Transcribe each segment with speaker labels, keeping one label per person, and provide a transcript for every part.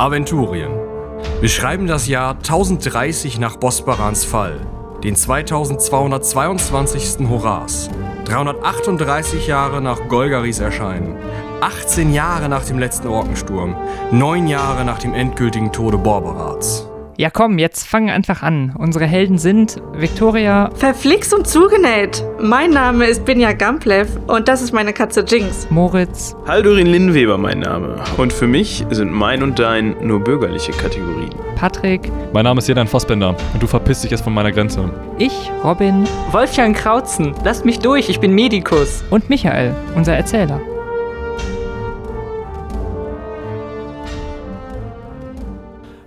Speaker 1: Aventurien. Wir schreiben das Jahr 1030 nach Bosbarans Fall, den 2222. Horas, 338 Jahre nach Golgaris Erscheinen, 18 Jahre nach dem letzten Orkensturm, 9 Jahre nach dem endgültigen Tode Borberats.
Speaker 2: Ja, komm, jetzt fangen wir einfach an. Unsere Helden sind Victoria,
Speaker 3: Verflixt und zugenäht. Mein Name ist Binja Gamplev und das ist meine Katze Jinx.
Speaker 2: Moritz,
Speaker 4: Haldurin Linnweber mein Name. Und für mich sind mein und dein nur bürgerliche Kategorien.
Speaker 2: Patrick,
Speaker 5: Mein Name ist Jedan Fassbender und du verpisst dich jetzt von meiner Grenze.
Speaker 2: ich, Robin
Speaker 6: Wolfgang Krautzen, lasst mich durch, ich bin Medikus.
Speaker 2: und Michael, unser Erzähler.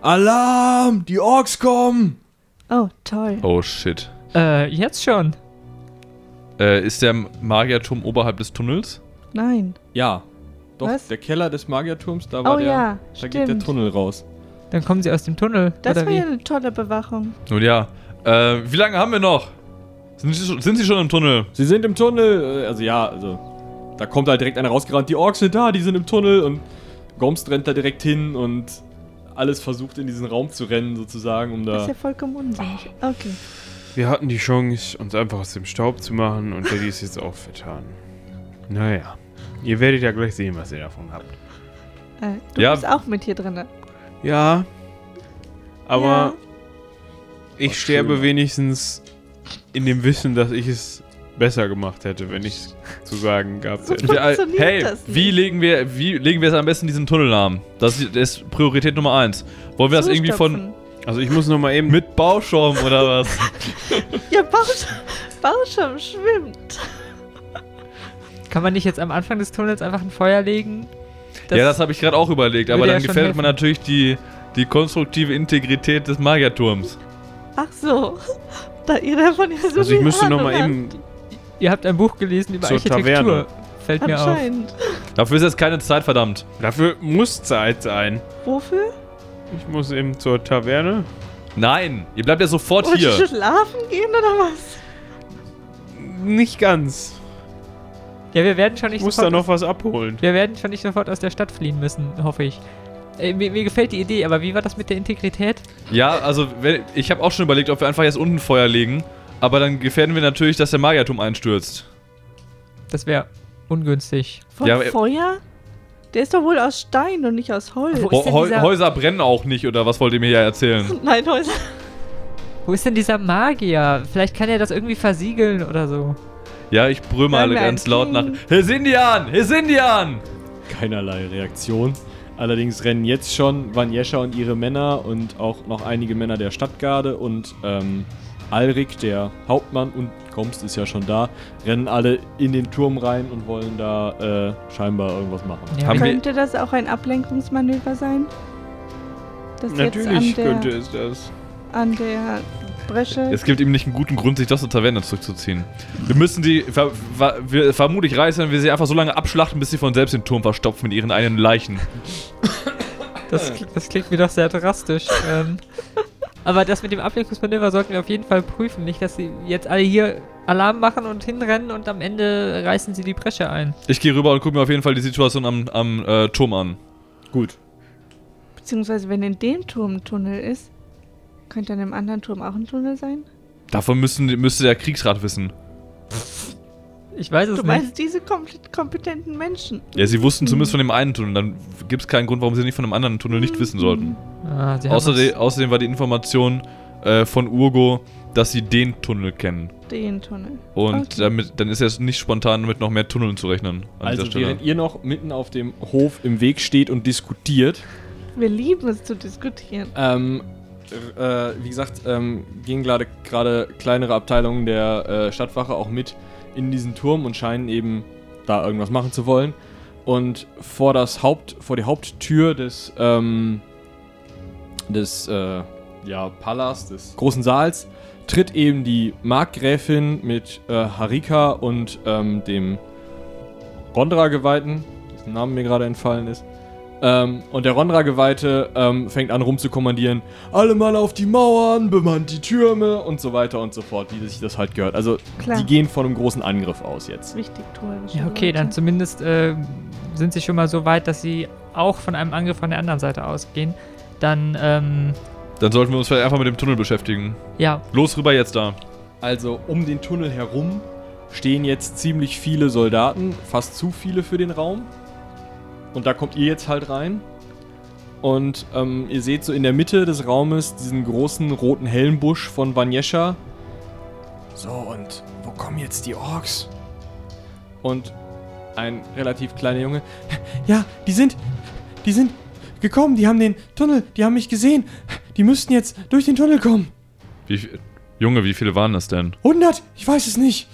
Speaker 7: Alarm! Die Orks kommen!
Speaker 3: Oh, toll.
Speaker 5: Oh shit.
Speaker 2: Äh, jetzt schon.
Speaker 5: Äh, ist der Magierturm oberhalb des Tunnels?
Speaker 3: Nein.
Speaker 7: Ja. Doch,
Speaker 3: Was?
Speaker 7: der Keller des Magierturms, da war
Speaker 3: Oh
Speaker 7: der.
Speaker 3: ja,
Speaker 7: da geht der
Speaker 3: stimmt.
Speaker 7: Tunnel raus.
Speaker 2: Dann kommen sie aus dem Tunnel.
Speaker 3: Das
Speaker 2: oder
Speaker 3: war
Speaker 2: wie?
Speaker 3: ja eine tolle Bewachung.
Speaker 5: Nun ja. Äh, wie lange haben wir noch? Sind sie, schon- sind sie schon im Tunnel?
Speaker 7: Sie sind im Tunnel, äh, also ja, also. Da kommt halt direkt einer rausgerannt. Die Orks sind da, die sind im Tunnel und Gomst rennt da direkt hin und alles versucht in diesen Raum zu rennen, sozusagen, um
Speaker 3: Das
Speaker 7: da.
Speaker 3: ist ja vollkommen unsinnig. Okay.
Speaker 4: Wir hatten die Chance, uns einfach aus dem Staub zu machen und der ist jetzt auch vertan. Naja, ihr werdet ja gleich sehen, was ihr davon habt.
Speaker 3: Äh, du
Speaker 5: Ja.
Speaker 3: bist auch mit hier drin.
Speaker 4: Ja, aber
Speaker 3: Ja.
Speaker 4: ich sterbe wenigstens in dem Wissen, dass ich es besser gemacht hätte, wenn ich es zu sagen gehabt
Speaker 3: So
Speaker 4: hätte.
Speaker 5: Hey,
Speaker 3: das nicht.
Speaker 5: wie legen wir, wie legen wir es am besten diesen Tunnelnamen? Das ist, das ist Priorität Nummer eins. Wollen wir das irgendwie von.
Speaker 4: Also ich muss noch mal eben
Speaker 5: mit Bauschaum oder was?
Speaker 3: Ja, Bausch Bauschirm schwimmt.
Speaker 2: Kann man nicht jetzt am Anfang des Tunnels einfach ein Feuer legen?
Speaker 5: ja, das habe ich gerade auch überlegt, aber
Speaker 2: ja
Speaker 5: dann
Speaker 2: schon
Speaker 5: gefährdet man
Speaker 2: helfen.
Speaker 5: natürlich die, die konstruktive Integrität des Magierturms.
Speaker 3: Ach so. Da ihr davon ja so
Speaker 4: Also ich müsste noch
Speaker 3: Ahnung
Speaker 4: mal eben
Speaker 2: Ihr habt ein Buch gelesen über
Speaker 4: Zur
Speaker 2: Architektur.
Speaker 4: Taverne.
Speaker 2: Fällt mir auf.
Speaker 5: Dafür ist jetzt keine Zeit, verdammt.
Speaker 4: Dafür muss Zeit sein.
Speaker 3: Wofür?
Speaker 4: Ich muss eben zur Taverne.
Speaker 5: Nein, ihr bleibt ja sofort
Speaker 3: Wollt ihr
Speaker 5: hier.
Speaker 3: schlafen gehen oder was?
Speaker 4: Nicht ganz.
Speaker 2: Ja, wir werden schon
Speaker 4: Ich
Speaker 2: nicht
Speaker 4: muss da
Speaker 2: sofort
Speaker 4: noch was abholen.
Speaker 2: Wir werden schon nicht sofort aus der Stadt fliehen müssen, hoffe ich. Äh, mir, mir gefällt die Idee, aber wie war das mit der Integrität?
Speaker 5: Ja, also wenn, ich habe auch schon überlegt, ob wir einfach jetzt unten Feuer legen. Aber dann gefährden wir natürlich, dass der Magierturm einstürzt.
Speaker 2: Das wäre ungünstig.
Speaker 3: Von
Speaker 5: Ja,
Speaker 3: Feuer? Der ist doch wohl aus Stein und nicht aus Holz.
Speaker 2: Wo ist denn
Speaker 5: Ho
Speaker 2: dieser-
Speaker 5: Häuser brennen auch nicht, oder was wollt ihr mir hier erzählen?
Speaker 3: Nein, Häuser.
Speaker 2: Wo ist denn dieser Magier? Vielleicht kann er das irgendwie versiegeln oder so.
Speaker 5: Ja, ich
Speaker 3: Hören wir
Speaker 5: ganz laut nach. Hesindian! Hesindian!
Speaker 7: Keinerlei Reaktion. Allerdings rennen jetzt schon Vanjescha und ihre Männer und auch noch einige Männer der Stadtgarde und ähm, Alrik, der Hauptmann und Gomst ist ja schon da, rennen alle in den Turm rein und wollen da äh, scheinbar irgendwas machen.
Speaker 2: Ja,
Speaker 5: Haben
Speaker 2: wir-
Speaker 5: wir-
Speaker 3: Könnte das auch ein Ablenkungsmanöver sein? Das
Speaker 4: Natürlich
Speaker 3: jetzt an
Speaker 4: könnte
Speaker 3: der,
Speaker 4: es das.
Speaker 3: an der Bresche.
Speaker 5: Es gibt ihm nicht einen guten Grund, sich doch zur Taverne zurückzuziehen. Wir müssen die, ver, ver, wir, vermutlich reißen wir sie einfach so lange abschlachten, bis sie von selbst den Turm verstopfen mit ihren eigenen Leichen.
Speaker 2: Das, das klingt mir doch sehr drastisch. ähm, aber das mit dem Ablenkungsmanöver sollten wir auf jeden Fall prüfen. Nicht, dass sie jetzt alle hier Alarm machen und hinrennen und am Ende reißen sie die Bresche ein.
Speaker 5: Ich gehe rüber und gucke mir auf jeden Fall die Situation am, am äh, Turm an.
Speaker 7: Gut.
Speaker 3: Beziehungsweise, wenn in dem Turm ein Tunnel ist, könnte an dem anderen Turm auch ein Tunnel sein?
Speaker 5: Davon müssen, müsste der Kriegsrat wissen.
Speaker 2: Ich weiß es
Speaker 3: Du
Speaker 2: nicht.
Speaker 3: meinst diese komplett kompetenten Menschen?
Speaker 5: Ja, sie wussten zumindest von dem einen Tunnel. Dann gibt es keinen Grund, warum sie nicht von dem anderen Tunnel nicht wissen sollten.
Speaker 2: Ah, sie haben
Speaker 5: Außerdem, außerdem war die Information äh, von Urgo, dass sie den Tunnel kennen.
Speaker 3: Den Tunnel.
Speaker 5: Und
Speaker 3: Okay.
Speaker 5: damit, dann ist es nicht spontan mit noch mehr Tunneln zu rechnen. An
Speaker 7: Also während ihr noch mitten auf dem Hof im Weg steht und diskutiert,
Speaker 3: Wir lieben es zu diskutieren.
Speaker 7: ähm, äh, wie gesagt, ähm, gehen gerade gerade kleinere Abteilungen der äh, Stadtwache auch mit in diesen Turm und scheinen eben da irgendwas machen zu wollen. Und vor das Haupt, vor die Haupttür des ähm, des äh, ja, Palas, des großen Saals, tritt eben die Markgräfin mit äh, Harika und ähm, dem Rondra-Geweihten, dessen Name mir gerade entfallen ist, Ähm, und der Rondra-Geweihte ähm, fängt an rumzukommandieren, alle mal auf die Mauern, bemannt die Türme und so weiter und so fort, wie sich das halt gehört. Also
Speaker 3: Klar.
Speaker 7: die gehen von einem großen Angriff aus jetzt.
Speaker 3: Wichtig, Tore.
Speaker 2: Ja, okay, dann zumindest äh, sind sie schon mal so weit, dass sie auch von einem Angriff von der anderen Seite ausgehen. Dann, ähm,
Speaker 5: Dann sollten wir uns vielleicht einfach mit dem Tunnel beschäftigen.
Speaker 2: ja,
Speaker 5: Los rüber jetzt da.
Speaker 7: Also um den Tunnel herum stehen jetzt ziemlich viele Soldaten, fast zu viele für den Raum. Und da kommt ihr jetzt halt rein. Und ähm, ihr seht so in der Mitte des Raumes diesen großen roten Helmbusch von Vanyesha. So, und wo kommen jetzt die Orks? Und ein relativ kleiner Junge. Ja, die sind. Die sind gekommen, die haben den Tunnel, die haben mich gesehen. Die müssten jetzt durch den Tunnel kommen.
Speaker 5: Wie, viel- Junge, wie viele waren das denn?
Speaker 7: 100? Ich weiß es nicht.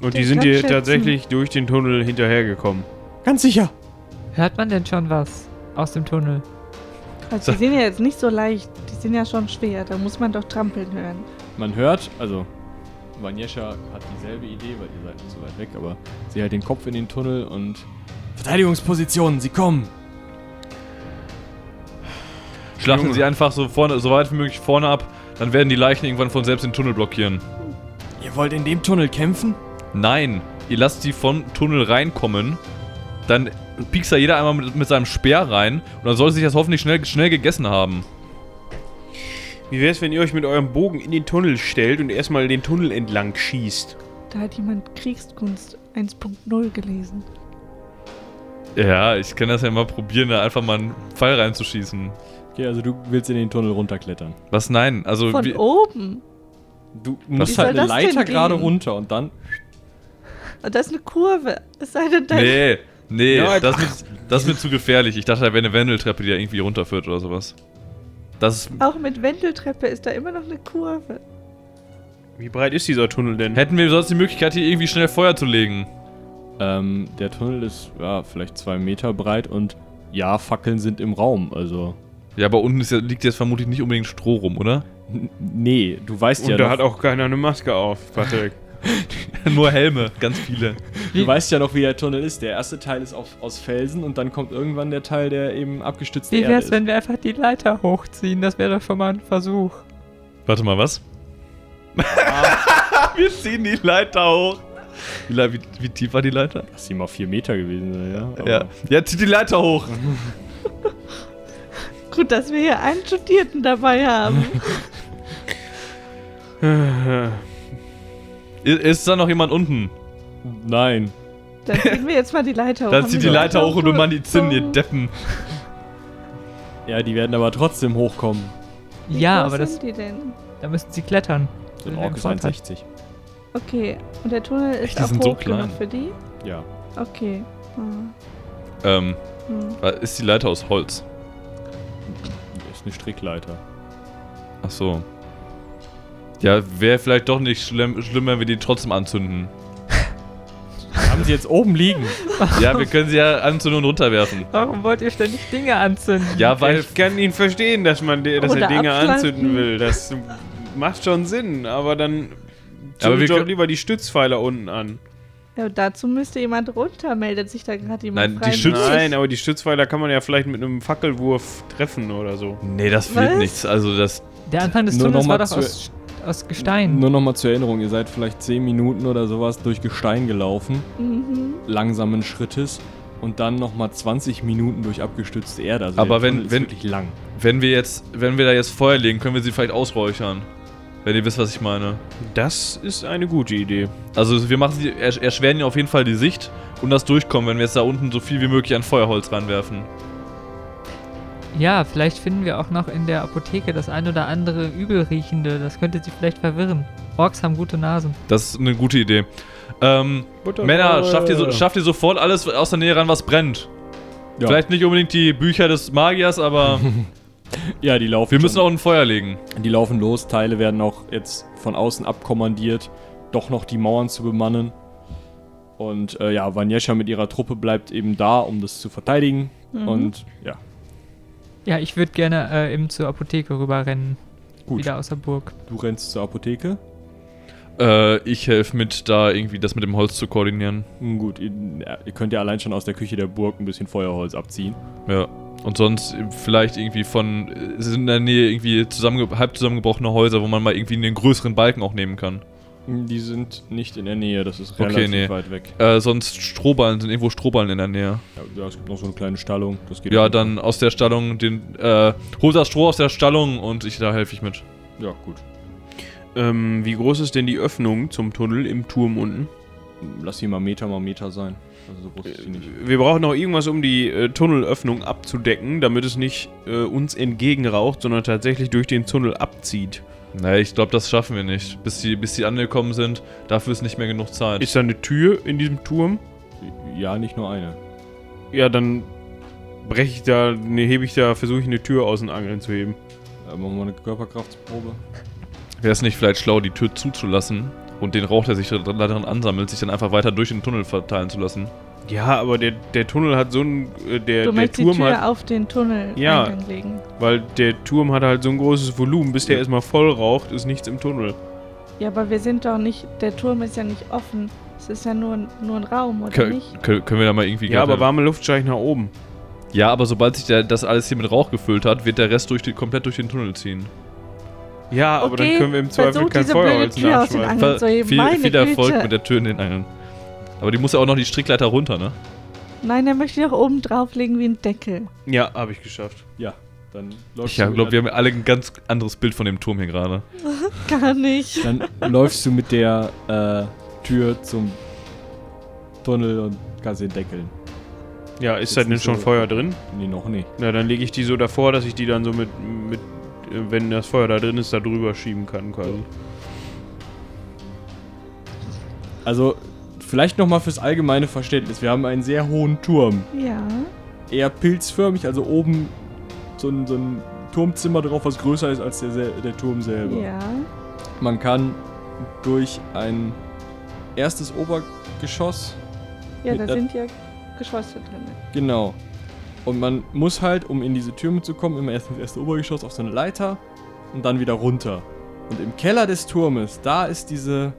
Speaker 4: Und die sind dir tatsächlich durch den Tunnel hinterhergekommen.
Speaker 7: Ganz sicher.
Speaker 2: Hört man denn schon was aus dem Tunnel?
Speaker 3: Also, die sind ja jetzt nicht so leicht. Die sind ja schon schwer. Da muss man doch trampeln hören.
Speaker 7: Man hört, also Vanyesha hat dieselbe Idee, weil ihr seid nicht so weit weg, aber sie hält den Kopf in den Tunnel und Verteidigungspositionen, sie kommen.
Speaker 5: Schlachten
Speaker 4: Junge.
Speaker 5: sie einfach so, vorne, so weit wie möglich vorne ab, dann werden die Leichen irgendwann von selbst den Tunnel blockieren.
Speaker 7: Ihr wollt in dem Tunnel kämpfen?
Speaker 5: Nein, ihr lasst die vom Tunnel reinkommen, dann piekst da jeder einmal mit, mit seinem Speer rein und dann soll sich das hoffentlich schnell, schnell gegessen haben.
Speaker 4: Wie wär's, wenn ihr euch mit eurem Bogen in den Tunnel stellt und erstmal den Tunnel entlang schießt?
Speaker 3: Da hat jemand Kriegskunst 1.0 gelesen.
Speaker 5: Ja, ich kann das ja mal probieren, da einfach mal einen Pfeil reinzuschießen.
Speaker 7: Okay, also du willst in den Tunnel runterklettern.
Speaker 5: Was? Nein, also.
Speaker 3: Von
Speaker 5: wie-
Speaker 3: oben.
Speaker 7: Du musst halt eine Leiter gerade runter und dann.
Speaker 3: Und das ist eine Kurve. Es sei denn, da
Speaker 5: Nee, nee,
Speaker 4: Ja,
Speaker 5: das, ist mir, das ist mir zu gefährlich. Ich dachte, da wäre eine Wendeltreppe, die da irgendwie runterführt oder sowas. Das ist,
Speaker 3: auch mit Wendeltreppe ist da immer noch eine Kurve.
Speaker 4: Wie breit ist dieser Tunnel denn?
Speaker 5: hätten wir sonst die Möglichkeit, hier irgendwie schnell Feuer zu legen.
Speaker 7: Ähm, der Tunnel ist ja vielleicht zwei Meter breit und ja, Fackeln sind im Raum. Also
Speaker 5: Ja, aber unten ist ja, liegt jetzt vermutlich nicht unbedingt Stroh rum, oder?
Speaker 7: n- nee, du weißt
Speaker 4: Und
Speaker 7: ja
Speaker 4: da
Speaker 7: noch,
Speaker 4: hat auch keiner eine Maske auf, Patrick.
Speaker 5: Nur Helme, ganz viele.
Speaker 7: du weißt ja noch, wie der Tunnel ist. Der erste Teil ist auf, aus Felsen und dann kommt irgendwann der Teil, der eben abgestützte
Speaker 2: Wie
Speaker 7: Erde
Speaker 2: wär's,
Speaker 7: ist.
Speaker 2: wenn wir einfach die Leiter hochziehen? Das wäre doch schon mal ein Versuch.
Speaker 5: Warte mal, was? wir ziehen die Leiter hoch. Wie, wie, wie tief war die Leiter?
Speaker 7: Lass sie mal vier Meter gewesen ja. Aber
Speaker 5: Ja. Ja, zieht die Leiter hoch.
Speaker 3: Gut, dass wir hier einen Studierten dabei haben.
Speaker 5: I- Ist da noch jemand unten?
Speaker 7: Nein.
Speaker 3: Dann ziehen wir jetzt mal die Leiter hoch.
Speaker 5: Dann zieht die
Speaker 3: wir
Speaker 5: Leiter hoch und du. Mann die Zinnen, ihr Deppen.
Speaker 7: Ja, die werden aber trotzdem hochkommen.
Speaker 3: Wie
Speaker 2: Ja, aber das,
Speaker 3: sind die denn?
Speaker 2: da müssen sie klettern. Den
Speaker 7: Ork ist
Speaker 2: Vorteil.
Speaker 7: 1,60.
Speaker 3: Okay, und der Tunnel ist
Speaker 5: Echt, die
Speaker 3: auch
Speaker 5: sind so
Speaker 3: hoch genug
Speaker 5: klein.
Speaker 3: für die?
Speaker 7: Ja.
Speaker 3: Okay. Hm.
Speaker 5: Ähm,
Speaker 3: Hm.
Speaker 5: ist die Leiter aus Holz?
Speaker 7: Das ist eine Strickleiter.
Speaker 5: Ach so. Ja, wäre vielleicht doch nicht schlimm, schlimm, wenn wir die trotzdem anzünden.
Speaker 7: Haben sie jetzt oben liegen?
Speaker 5: Ja, wir können sie ja anzünden und runterwerfen.
Speaker 2: Warum wollt ihr ständig Dinge anzünden?
Speaker 5: Ja, weil.
Speaker 4: ich kann ihn verstehen, dass man dass er Dinge
Speaker 3: abschalten.
Speaker 4: anzünden will. Das macht schon Sinn, aber dann
Speaker 5: Aber wir
Speaker 4: zündet doch lieber die Stützpfeiler unten an.
Speaker 3: Ja, und dazu müsste jemand runter. Meldet sich da gerade jemand
Speaker 5: Nein, die? Schütz-
Speaker 4: Nein, aber die Stützpfeiler kann man ja vielleicht mit einem Fackelwurf treffen oder so.
Speaker 5: Nee, das wird
Speaker 3: Was?
Speaker 5: nichts. Also, das.
Speaker 2: Der Anfang des
Speaker 7: Nur
Speaker 2: Tunnels
Speaker 7: noch
Speaker 2: war doch aus, aus Gestein.
Speaker 7: Nur nochmal zur Erinnerung, ihr seid vielleicht 10 Minuten oder sowas durch Gestein gelaufen,
Speaker 3: Mhm.
Speaker 7: langsamen Schrittes und dann nochmal 20 Minuten durch abgestützte Erde. Also
Speaker 5: Aber wenn- wenn-
Speaker 7: wirklich lang.
Speaker 5: Wenn wir jetzt. Wenn wir da jetzt Feuer legen, können wir sie vielleicht ausräuchern. Wenn ihr wisst, was ich meine.
Speaker 4: Das ist eine gute Idee.
Speaker 5: Also wir machen sie, ersch- erschweren ihnen auf jeden Fall die Sicht und das Durchkommen, wenn wir jetzt da unten so viel wie möglich an Feuerholz reinwerfen.
Speaker 2: Ja, vielleicht finden wir auch noch in der Apotheke das ein oder andere Übelriechende. Das könnte sie vielleicht verwirren. Orks haben gute Nasen.
Speaker 5: Das ist eine gute Idee. Ähm, Männer, schafft ihr, so, schafft ihr sofort alles aus der Nähe ran, was brennt.
Speaker 7: Ja.
Speaker 5: Vielleicht nicht unbedingt die Bücher des Magiers, aber
Speaker 7: Ja, die laufen.
Speaker 5: wir müssen
Speaker 7: schon.
Speaker 5: auch ein Feuer legen.
Speaker 7: Die laufen los, Teile werden auch jetzt von außen abkommandiert, doch noch die Mauern zu bemannen. Und äh, ja, Vanyesha mit ihrer Truppe bleibt eben da, um das zu verteidigen.
Speaker 3: Mhm.
Speaker 7: Und ja,
Speaker 2: Ja, ich würde gerne äh, eben zur Apotheke rüberrennen.
Speaker 7: gut.
Speaker 2: Wieder aus der Burg.
Speaker 7: Du rennst zur Apotheke.
Speaker 5: Äh, ich helfe mit, da irgendwie das mit dem Holz zu koordinieren.
Speaker 7: Hm, Gut, ihr, ihr könnt ja allein schon aus der Küche der Burg ein bisschen Feuerholz abziehen.
Speaker 5: Ja. Und sonst vielleicht irgendwie von. äh, Es sind in der Nähe irgendwie zusammenge halb zusammengebrochene Häuser, wo man mal irgendwie einen größeren Balken auch nehmen kann.
Speaker 7: Hm, Die sind nicht in der Nähe, das ist
Speaker 5: Okay,
Speaker 7: relativ
Speaker 5: nee.
Speaker 7: weit weg.
Speaker 5: Äh, sonst Strohballen, sind irgendwo Strohballen in der Nähe.
Speaker 7: Ja, ja, es gibt noch so eine kleine Stallung, das geht
Speaker 5: Ja,
Speaker 7: auch.
Speaker 5: dann aus der Stallung den. Äh, hol das Stroh aus der Stallung und ich, da helfe ich mit.
Speaker 7: Ja, gut.
Speaker 4: Ähm, wie groß ist denn die Öffnung zum Tunnel im Turm unten?
Speaker 7: Lass sie mal Meter mal Meter sein. Also so groß ist sie nicht.
Speaker 4: Wir brauchen noch irgendwas, um die äh, Tunnelöffnung abzudecken, damit es nicht äh, uns entgegenraucht, sondern tatsächlich durch den Tunnel abzieht.
Speaker 5: Naja, ich glaube, das schaffen wir nicht. Bis die, bis die angekommen sind, dafür ist nicht mehr genug Zeit.
Speaker 4: Ist da eine Tür in diesem Turm?
Speaker 7: Ja, nicht nur eine.
Speaker 4: Ja, dann breche ich da, ne, hebe ich da, versuche ich eine Tür aus den Angeln zu heben.
Speaker 7: Äh, machen wir mal eine Körperkraftsprobe.
Speaker 5: Wäre es nicht vielleicht schlau, die Tür zuzulassen und den Rauch, der sich da darin ansammelt, sich dann einfach weiter durch den Tunnel verteilen zu lassen?
Speaker 4: Ja, aber der, der Tunnel hat so ein, äh, der,
Speaker 3: Du
Speaker 4: der
Speaker 3: möchtest die
Speaker 4: Turm
Speaker 3: Tür
Speaker 4: hat,
Speaker 3: auf den Tunnel
Speaker 4: Ja.
Speaker 3: Legen.
Speaker 4: weil der Turm hat halt so ein großes Volumen, bis der erstmal voll raucht, ist nichts im Tunnel.
Speaker 3: Ja, aber wir sind doch nicht, der Turm ist ja nicht offen. Es ist ja nur, ein- nur ein Raum, oder
Speaker 5: Kö
Speaker 3: nicht?
Speaker 5: kö- können wir da mal irgendwie...
Speaker 4: Ja, aber warme Luft steigt nach oben.
Speaker 5: Ja, aber sobald sich der, das alles hier mit Rauch gefüllt hat, wird der Rest durch die, komplett durch den Tunnel ziehen.
Speaker 4: Ja, aber dann können wir im Zweifel kein Feuerholz
Speaker 3: Tür aus den
Speaker 4: nachschmeißen.
Speaker 3: Angeln zu heben.
Speaker 5: viel,
Speaker 3: Meine
Speaker 5: viel Erfolg
Speaker 3: Güte.
Speaker 5: mit der Tür in den Angeln. Aber die muss ja auch noch die Strickleiter runter, ne?
Speaker 3: Nein, er möchte doch oben drauflegen wie ein Deckel.
Speaker 4: Ja, habe ich geschafft.
Speaker 7: Ja, dann läufst
Speaker 5: Ich
Speaker 7: du
Speaker 5: glaube, wir haben alle ein ganz anderes Bild von dem Turm hier gerade.
Speaker 3: Gar nicht.
Speaker 7: Dann läufst du mit der äh, Tür zum Tunnel und kannst den deckeln.
Speaker 4: Ja, ist da denn schon
Speaker 7: so-
Speaker 4: Feuer drin?
Speaker 7: Nee, noch nicht.
Speaker 4: Na, dann lege ich die so davor, dass ich die dann so mit, mit äh, wenn das Feuer da drin ist, da drüber schieben kann quasi.
Speaker 7: Also, vielleicht nochmal fürs allgemeine Verständnis. Wir haben einen sehr hohen Turm.
Speaker 3: Ja.
Speaker 7: Eher pilzförmig, also oben so ein, so ein Turmzimmer drauf, was größer ist als der, der Turm selber.
Speaker 3: Ja.
Speaker 7: Man kann durch ein erstes Obergeschoss,
Speaker 3: Ja, da sind ja Geschosse drin.
Speaker 7: genau. Und man muss halt, um in diese Türme zu kommen, immer erst ins erste Obergeschoss auf so eine Leiter und dann wieder runter. Und im Keller des Turmes, da ist diese,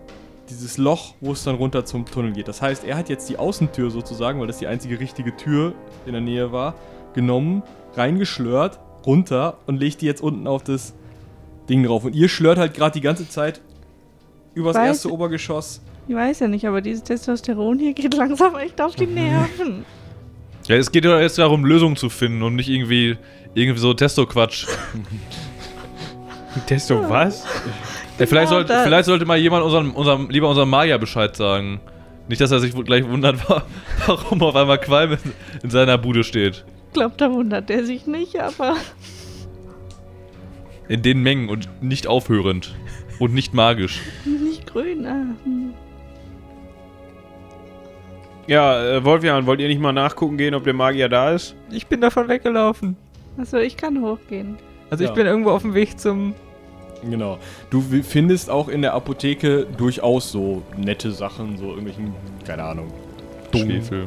Speaker 7: dieses Loch, wo es dann runter zum Tunnel geht. Das heißt, er hat jetzt die Außentür sozusagen, weil das die einzige richtige Tür in der Nähe war, genommen, reingeschlört, runter und legt die jetzt unten auf das Ding drauf. Und ihr schlört halt gerade die ganze Zeit übers
Speaker 3: Weiß-
Speaker 7: erste Obergeschoss.
Speaker 3: Ich weiß ja nicht, aber dieses Testosteron hier geht langsam echt auf die Nerven.
Speaker 5: Ja, es geht ja jetzt darum, Lösungen zu finden und nicht irgendwie, irgendwie so Testo-Quatsch.
Speaker 4: Testo, was?
Speaker 5: Ja, vielleicht,
Speaker 3: Genau
Speaker 5: sollte, vielleicht sollte mal jemand unserem, unserem, lieber unserem Magier Bescheid sagen. Nicht, dass er sich gleich wundert, wa- warum auf einmal Qualm in, in seiner Bude steht.
Speaker 3: Ich glaube, da wundert er sich nicht, aber
Speaker 5: In den Mengen und nicht aufhörend. Und nicht magisch.
Speaker 3: nicht grün. Ah, hm.
Speaker 4: Ja, äh, Wolfjan, wollt ihr nicht mal nachgucken gehen, ob der Magier da ist?
Speaker 2: Ich bin davon weggelaufen.
Speaker 3: Achso, ich kann hochgehen.
Speaker 2: Also
Speaker 7: Ja.
Speaker 2: ich bin irgendwo auf dem Weg zum...
Speaker 7: Genau. Du findest auch in der Apotheke durchaus so nette Sachen, so irgendwelchen, keine Ahnung,
Speaker 5: Schwefel.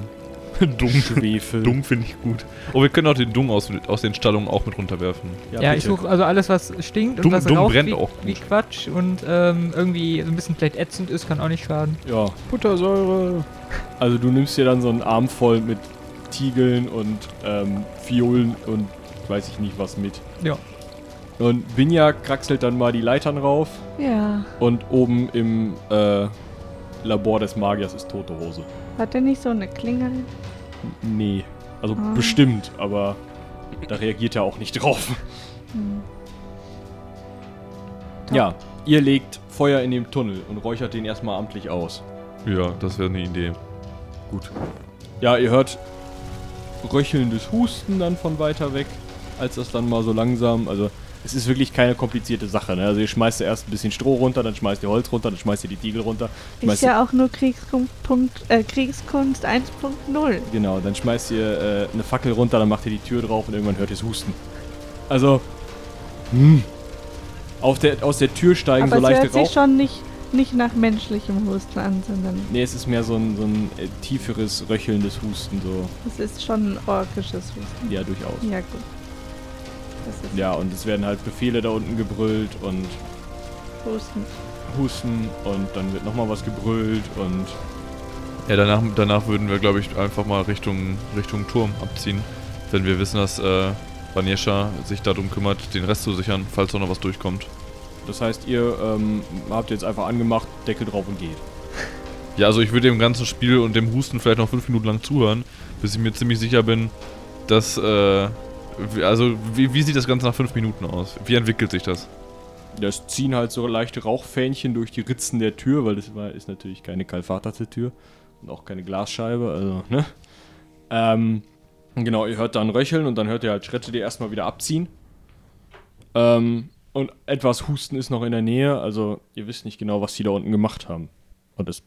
Speaker 5: Dung.
Speaker 7: Schwefel.
Speaker 5: Dung finde ich gut. Oh, wir können auch den Dung aus, aus den Stallungen auch mit runterwerfen.
Speaker 2: Ja, ich
Speaker 7: bitte.
Speaker 2: suche also alles, was stinkt und
Speaker 5: Dumm-
Speaker 2: was
Speaker 5: dumm
Speaker 2: raucht
Speaker 5: brennt
Speaker 2: wie,
Speaker 5: auch gut.
Speaker 2: wie Quatsch und ähm, irgendwie so ein bisschen vielleicht ätzend ist, kann auch nicht schaden.
Speaker 7: Ja.
Speaker 4: Buttersäure.
Speaker 7: Also du nimmst dir dann so einen Arm voll mit Tiegeln und ähm, Fiolen und weiß ich nicht was mit.
Speaker 2: Ja.
Speaker 7: Und Binja kraxelt dann mal die Leitern rauf
Speaker 3: Ja.
Speaker 7: und oben im äh, Labor des Magiers ist tote Hose.
Speaker 3: Hat der nicht so eine Klingel?
Speaker 7: Nee. Also
Speaker 3: Ah.
Speaker 7: bestimmt, aber da reagiert er auch nicht drauf.
Speaker 3: Hm.
Speaker 7: Ja, ihr legt Feuer in den Tunnel und räuchert den erstmal amtlich aus.
Speaker 5: Ja, das wäre eine Idee.
Speaker 7: Gut. Ja, ihr hört röchelndes Husten dann von weiter weg, als das dann mal so langsam, also es ist wirklich keine komplizierte Sache, ne? Also ihr schmeißt erst ein bisschen Stroh runter, dann schmeißt ihr Holz runter, dann schmeißt ihr die Tiegel runter.
Speaker 3: Ist ja auch nur Kriegskunst, äh, Kriegskunst 1.0.
Speaker 7: ihr, genau, dann schmeißt ihr äh, eine Fackel runter, dann macht ihr die Tür drauf und irgendwann hört ihr es husten. Also, hm. Auf der, aus der Tür steigen
Speaker 3: Aber
Speaker 7: so
Speaker 3: es
Speaker 7: leichte
Speaker 3: hört sich
Speaker 7: Rauch...
Speaker 3: schon nicht, nicht nach menschlichem Husten an, sondern
Speaker 7: Nee, es ist mehr so ein, so ein äh, tieferes, röchelndes Husten, so.
Speaker 3: es ist schon ein orkisches Husten.
Speaker 7: Ja, durchaus.
Speaker 3: Ja, gut. Das ist
Speaker 7: Ja, und es werden halt Befehle da unten gebrüllt und
Speaker 3: Husten.
Speaker 7: Husten und dann wird nochmal was gebrüllt und
Speaker 5: Ja, danach, danach würden wir, glaube ich, einfach mal Richtung, Richtung Turm abziehen. Wenn wir wissen, dass äh, Vanesha sich darum kümmert, den Rest zu sichern, falls noch was durchkommt.
Speaker 7: das heißt, ihr ähm, habt jetzt einfach angemacht, Deckel drauf und geht.
Speaker 5: Ja, also ich würde dem ganzen Spiel und dem Husten vielleicht noch fünf Minuten lang zuhören, bis ich mir ziemlich sicher bin, dass, äh, also wie, wie sieht das Ganze nach fünf Minuten aus? Wie entwickelt sich das?
Speaker 7: Das ziehen halt so leichte Rauchfähnchen durch die Ritzen der Tür, weil das ist natürlich keine Kalfaterte-Tür und auch keine Glasscheibe, also, ne? Ähm, genau, ihr hört dann Röcheln und dann hört ihr halt Schritte, die erstmal wieder abziehen. Ähm, und etwas Husten ist noch in der Nähe, also ihr wisst nicht genau, was die da unten gemacht haben. Und es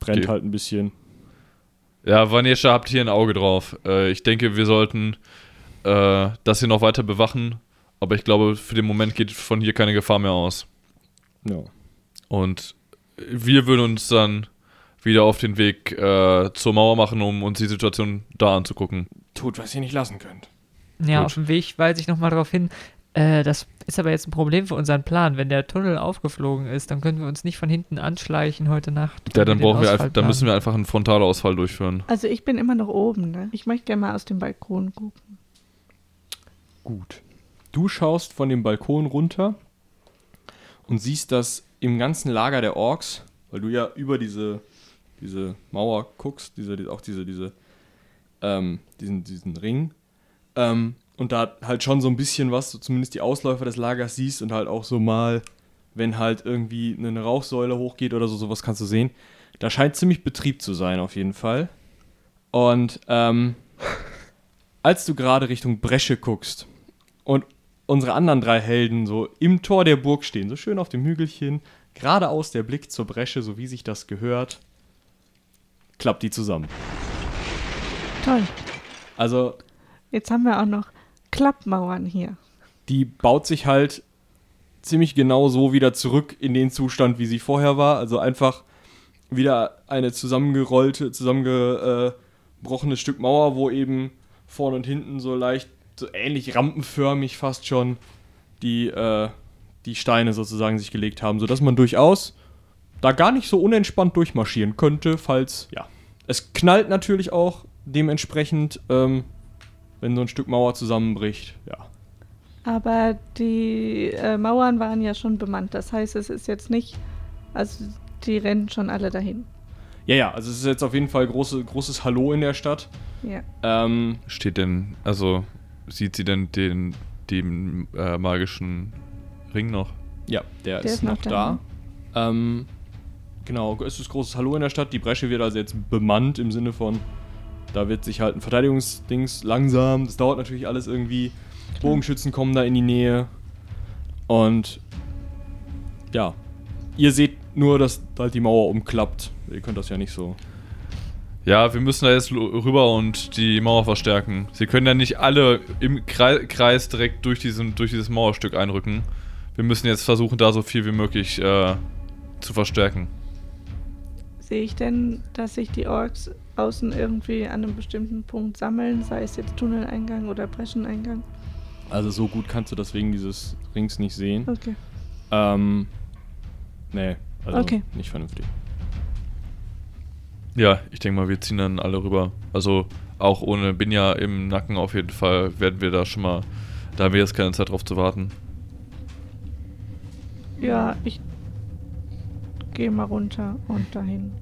Speaker 7: brennt
Speaker 5: Okay.
Speaker 7: halt ein bisschen.
Speaker 5: Ja, Vanesha habt hier ein Auge drauf. Äh, ich denke, wir sollten äh, das hier noch weiter bewachen, aber ich glaube, für den Moment geht von hier keine Gefahr mehr aus.
Speaker 7: Ja.
Speaker 5: Und wir würden uns dann wieder auf den Weg äh, zur Mauer machen, um uns die Situation da anzugucken.
Speaker 7: Tut, was ihr nicht lassen könnt.
Speaker 2: Ja,
Speaker 5: Gut.
Speaker 2: auf dem Weg weise ich nochmal darauf hin. Äh, das ist aber jetzt ein Problem für unseren Plan. Wenn der Tunnel aufgeflogen ist, dann können wir uns nicht von hinten anschleichen heute Nacht.
Speaker 5: Ja, dann brauchen wir einfach, dann müssen wir einfach einen Frontalausfall durchführen.
Speaker 3: Also ich bin immer noch oben, ne? Ich möchte gerne mal aus dem Balkon gucken.
Speaker 7: Gut. Du schaust von dem Balkon runter und siehst, dass im ganzen Lager der Orks, weil du ja über diese, diese Mauer guckst, diese, die- auch diese, diese, ähm, diesen, diesen Ring, ähm, und da halt schon so ein bisschen was, so zumindest die Ausläufer des Lagers siehst und halt auch so mal, wenn halt irgendwie eine Rauchsäule hochgeht oder so, sowas kannst du sehen. Da scheint ziemlich Betrieb zu sein, auf jeden Fall. Und ähm, als du gerade Richtung Bresche guckst und unsere anderen drei Helden so im Tor der Burg stehen, so schön auf dem Hügelchen, geradeaus der Blick zur Bresche, so wie sich das gehört, klappt die zusammen.
Speaker 3: Toll.
Speaker 7: Also
Speaker 3: Jetzt haben wir auch noch Klappmauern hier.
Speaker 7: die baut sich halt ziemlich genau so wieder zurück in den Zustand, wie sie vorher war. Also einfach wieder eine zusammengerollte, zusammengebrochene Stück Mauer, wo eben vorne und hinten so leicht, so ähnlich rampenförmig fast schon die, äh, die Steine sozusagen sich gelegt haben, sodass man durchaus da gar nicht so unentspannt durchmarschieren könnte, falls, ja. Es knallt natürlich auch dementsprechend, ähm, wenn so ein Stück Mauer zusammenbricht, ja.
Speaker 3: Aber die äh, Mauern waren ja schon bemannt. Das heißt, es ist jetzt nicht. Also, die rennen schon alle dahin.
Speaker 7: Ja, ja, also es ist jetzt auf jeden Fall große, großes Hallo in der Stadt.
Speaker 3: Ja.
Speaker 7: Ähm,
Speaker 5: Steht denn, also sieht sie denn den, den äh, magischen Ring noch?
Speaker 7: ja, der,
Speaker 3: Der
Speaker 7: ist,
Speaker 3: ist
Speaker 7: noch
Speaker 3: noch
Speaker 7: da.
Speaker 3: da.
Speaker 7: Ähm, genau, es ist großes Hallo in der Stadt. Die Bresche wird also jetzt bemannt im Sinne von, da wird sich halt ein Verteidigungsdings langsam. Das dauert natürlich alles irgendwie. Bogenschützen kommen da in die Nähe. Und ja, ihr seht nur, dass halt die Mauer umklappt. Ihr könnt das ja nicht so.
Speaker 5: Ja, wir müssen da jetzt rüber und die Mauer verstärken. Sie können ja nicht alle im Krei Kreis direkt durch, diesen, durch dieses Mauerstück einrücken. Wir müssen jetzt versuchen, da so viel wie möglich äh, zu verstärken.
Speaker 3: Sehe ich denn, dass sich die Orks außen irgendwie an einem bestimmten Punkt sammeln, sei es jetzt Tunneleingang oder Brescheneingang?
Speaker 7: Also so gut kannst du das wegen dieses Rings nicht sehen.
Speaker 3: Okay.
Speaker 7: Ähm, nee, also
Speaker 3: Okay.
Speaker 7: nicht vernünftig.
Speaker 5: Ja, ich denke mal, wir ziehen dann alle rüber. Also auch ohne Binja im Nacken auf jeden Fall werden wir da schon mal. Da haben wir jetzt keine Zeit drauf zu warten.
Speaker 3: Ja, ich gehe mal runter und dahin.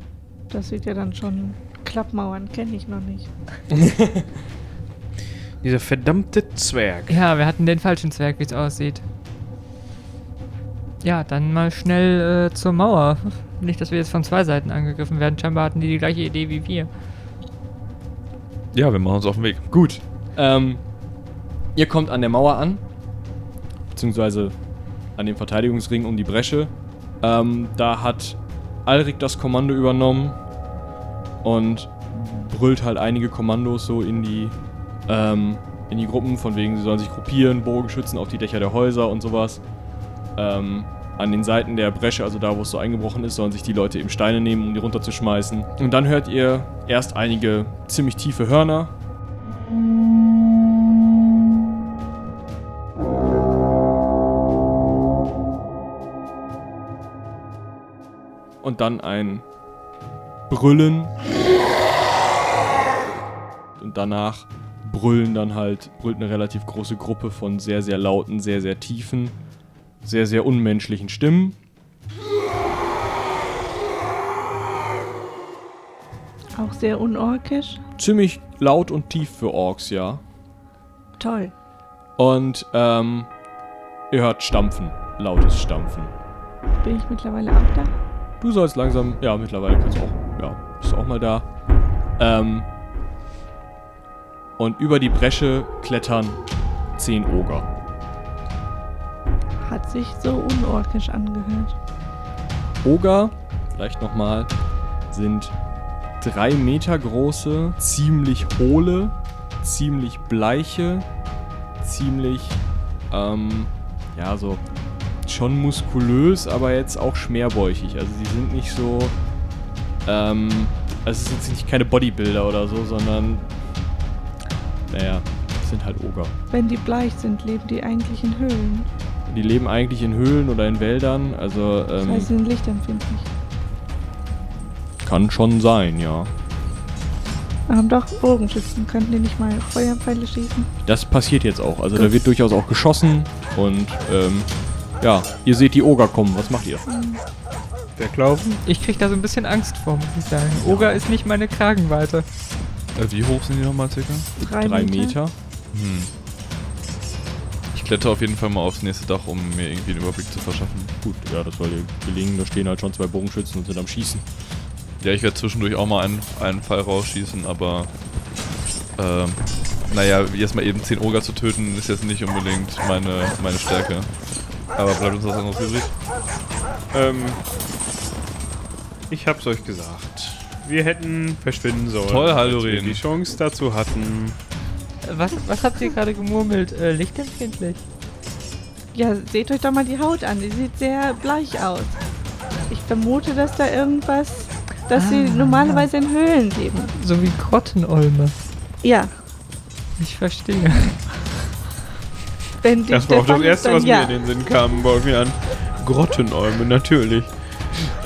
Speaker 3: Das sieht ja dann schon. Klappmauern kenne ich noch nicht.
Speaker 4: Dieser verdammte Zwerg.
Speaker 2: Ja, wir hatten den falschen Zwerg, wie es aussieht. Ja, dann mal schnell äh, zur Mauer. Nicht, dass wir jetzt von zwei Seiten angegriffen werden. Scheinbar hatten die die gleiche Idee wie wir.
Speaker 5: Ja, wir machen uns auf den Weg.
Speaker 7: Gut. Ähm, ihr kommt an der Mauer an, beziehungsweise an dem Verteidigungsring um die Bresche. Ähm, da hat Alrik das Kommando übernommen und brüllt halt einige Kommandos so in die, ähm, in die Gruppen, von wegen, sie sollen sich gruppieren, Bogenschützen auf die Dächer der Häuser und sowas. Ähm, an den Seiten der Bresche, also da, wo es so eingebrochen ist, sollen sich die Leute eben Steine nehmen, um die runterzuschmeißen. Und dann hört ihr erst einige ziemlich tiefe Hörner, und dann ein Brüllen. Und danach brüllen dann halt, brüllt eine relativ große Gruppe von sehr, sehr lauten, sehr, sehr tiefen, sehr, sehr unmenschlichen Stimmen.
Speaker 3: Auch sehr unorkisch.
Speaker 7: Ziemlich laut und tief für Orks, ja.
Speaker 3: Toll.
Speaker 7: Und ähm, ihr hört Stampfen, lautes Stampfen.
Speaker 3: Bin ich mittlerweile auch da?
Speaker 7: Du sollst langsam, ja, mittlerweile kannst du auch, ja, bist auch mal da. Ähm, und über die Bresche klettern zehn Oger.
Speaker 3: Hat sich so unorkisch angehört.
Speaker 7: Oger, vielleicht nochmal, sind drei Meter große, ziemlich hohle, ziemlich bleiche, ziemlich, ähm, ja, so schon muskulös, aber jetzt auch schmerbäuchig. Also sie sind nicht so, ähm, also es sind jetzt nicht keine Bodybuilder oder so, sondern, naja, es sind halt Oger.
Speaker 3: Wenn die bleich sind, leben die eigentlich in Höhlen.
Speaker 7: Die leben eigentlich in Höhlen oder in Wäldern, also
Speaker 3: Das
Speaker 7: ähm,
Speaker 3: heißt, sie sind lichtempfindlich.
Speaker 7: kann schon sein, ja.
Speaker 3: Wir haben doch Bogenschützen. Könnten die nicht mal Feuerpfeile schießen?
Speaker 7: Das passiert jetzt auch. Also da wird durchaus auch geschossen und ähm, ja, ihr seht die Oger kommen. Was macht ihr?
Speaker 4: Weglaufen?
Speaker 2: Ich krieg da so ein bisschen Angst vor, muss ich sagen. Oger ist nicht meine Kragenweite.
Speaker 5: Äh, wie hoch sind die nochmal circa?
Speaker 3: Drei,
Speaker 7: Drei
Speaker 3: Meter.
Speaker 7: Meter.
Speaker 5: Hm. Ich kletter auf jeden Fall mal aufs nächste Dach, um mir irgendwie einen Überblick zu verschaffen.
Speaker 7: Gut, ja, das soll dir gelingen. Da stehen halt schon zwei Bogenschützen und sind am Schießen.
Speaker 5: Ja, ich werde zwischendurch auch mal einen, einen Pfeil rausschießen, aber ähm, naja, jetzt mal eben 10 Oger zu töten, ist jetzt nicht unbedingt meine, meine Stärke. Aber bleibt uns was anderes übrig?
Speaker 4: Ähm, ich hab's euch gesagt. Wir hätten verschwinden sollen.
Speaker 5: Toll,
Speaker 4: als
Speaker 5: Haldorin.
Speaker 4: wir die Chance dazu hatten.
Speaker 2: Was, was habt ihr gerade gemurmelt? Äh, lichtempfindlich?
Speaker 3: Ja, seht euch doch mal die Haut an. Die sieht sehr bleich aus. Ich vermute, dass da irgendwas, dass sie
Speaker 2: Ah.
Speaker 3: normalerweise in Höhlen leben.
Speaker 2: So wie Grottenolme.
Speaker 3: Ja,
Speaker 2: Ich verstehe.
Speaker 3: wenn die
Speaker 4: Das war auch das erste,
Speaker 3: dann
Speaker 4: was
Speaker 3: ja.
Speaker 4: mir in den Sinn kam, baut mir an. Grottenäume, natürlich.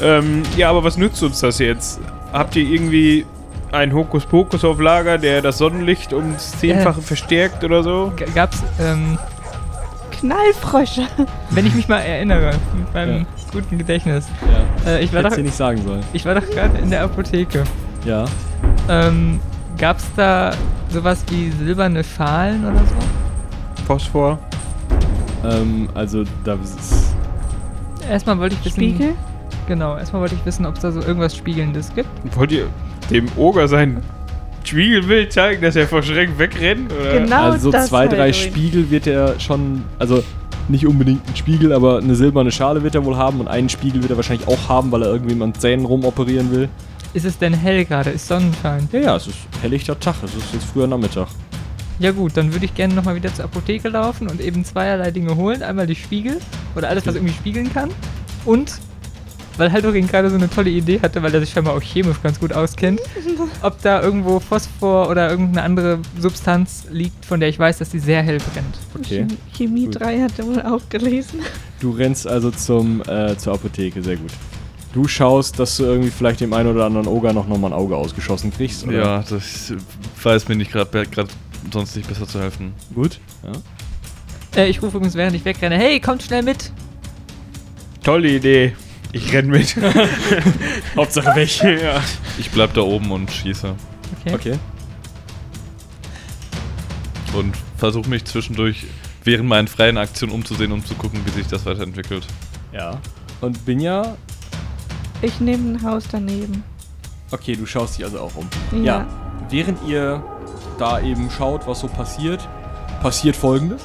Speaker 4: Ähm, ja, aber was nützt uns das jetzt? Habt ihr irgendwie einen Hokuspokus auf Lager, der das Sonnenlicht ums Zehnfache verstärkt oder so?
Speaker 2: G gab's, ähm,
Speaker 3: Knallfrösche.
Speaker 2: wenn ich mich mal erinnere, mit meinem
Speaker 7: Ja.
Speaker 2: guten Gedächtnis.
Speaker 7: Ja.
Speaker 2: Äh, ich, war doch,
Speaker 7: sie nicht sagen sollen.
Speaker 2: ich war doch gerade in der Apotheke.
Speaker 7: Ja.
Speaker 2: Ähm, gab's da sowas wie silberne Schalen oder so?
Speaker 4: Phosphor?
Speaker 7: Ähm, also da ist.
Speaker 2: Erstmal wollte ich wissen.
Speaker 3: Spiegel?
Speaker 2: Genau, erstmal wollte ich wissen, ob es da so irgendwas Spiegelndes gibt.
Speaker 4: Wollt ihr dem Oger sein Spiegelbild zeigen, dass er vor Schreck wegrennt? Oder?
Speaker 3: Genau
Speaker 7: also
Speaker 3: das
Speaker 7: zwei, drei
Speaker 3: Haldorin.
Speaker 7: Spiegel wird er schon. Also nicht unbedingt ein Spiegel, aber eine silberne Schale wird er wohl haben und einen Spiegel wird er wahrscheinlich auch haben, weil er irgendwie mit Zähnen rumoperieren will.
Speaker 2: Ist es denn hell gerade? Ist Sonnenschein?
Speaker 7: Ja, ja, es ist helllichter Tag. Es ist jetzt früher Nachmittag.
Speaker 2: Ja gut, dann würde ich gerne nochmal wieder zur Apotheke laufen und eben zweierlei Dinge holen. Einmal die Spiegel oder alles, was irgendwie spiegeln kann. Und, weil Haldorin gerade so eine tolle Idee hatte, weil er sich scheinbar auch chemisch ganz gut auskennt, ob da irgendwo Phosphor oder irgendeine andere Substanz liegt, von der ich weiß, dass die sehr hell brennt.
Speaker 7: Okay.
Speaker 3: Chem- Chemie
Speaker 7: Gut.
Speaker 3: 3 hat er wohl auch gelesen.
Speaker 7: Du rennst also zum, äh, zur Apotheke, sehr gut. Du schaust, dass du irgendwie vielleicht dem einen oder anderen Oger noch, noch mal ein Auge ausgeschossen kriegst, oder?
Speaker 5: Ja, das weiß mir nicht gerade gerade sonst nicht besser zu helfen.
Speaker 7: Gut. Ja.
Speaker 2: Äh, ich rufe übrigens, während ich wegrenne, hey, kommt schnell mit!
Speaker 4: Tolle Idee. Ich renn mit.
Speaker 7: Hauptsache weg.
Speaker 4: ja.
Speaker 5: Ich bleib da oben und schieße.
Speaker 2: Okay.
Speaker 7: Okay.
Speaker 5: Und versuche mich zwischendurch während meinen freien Aktionen umzusehen, um zu gucken, wie sich das weiterentwickelt.
Speaker 7: Ja. Und Binja,
Speaker 3: Ich nehme ein Haus daneben.
Speaker 7: okay, du schaust dich also auch um.
Speaker 3: Ja.
Speaker 7: Ja. Während ihr da eben schaut, was so passiert, passiert folgendes.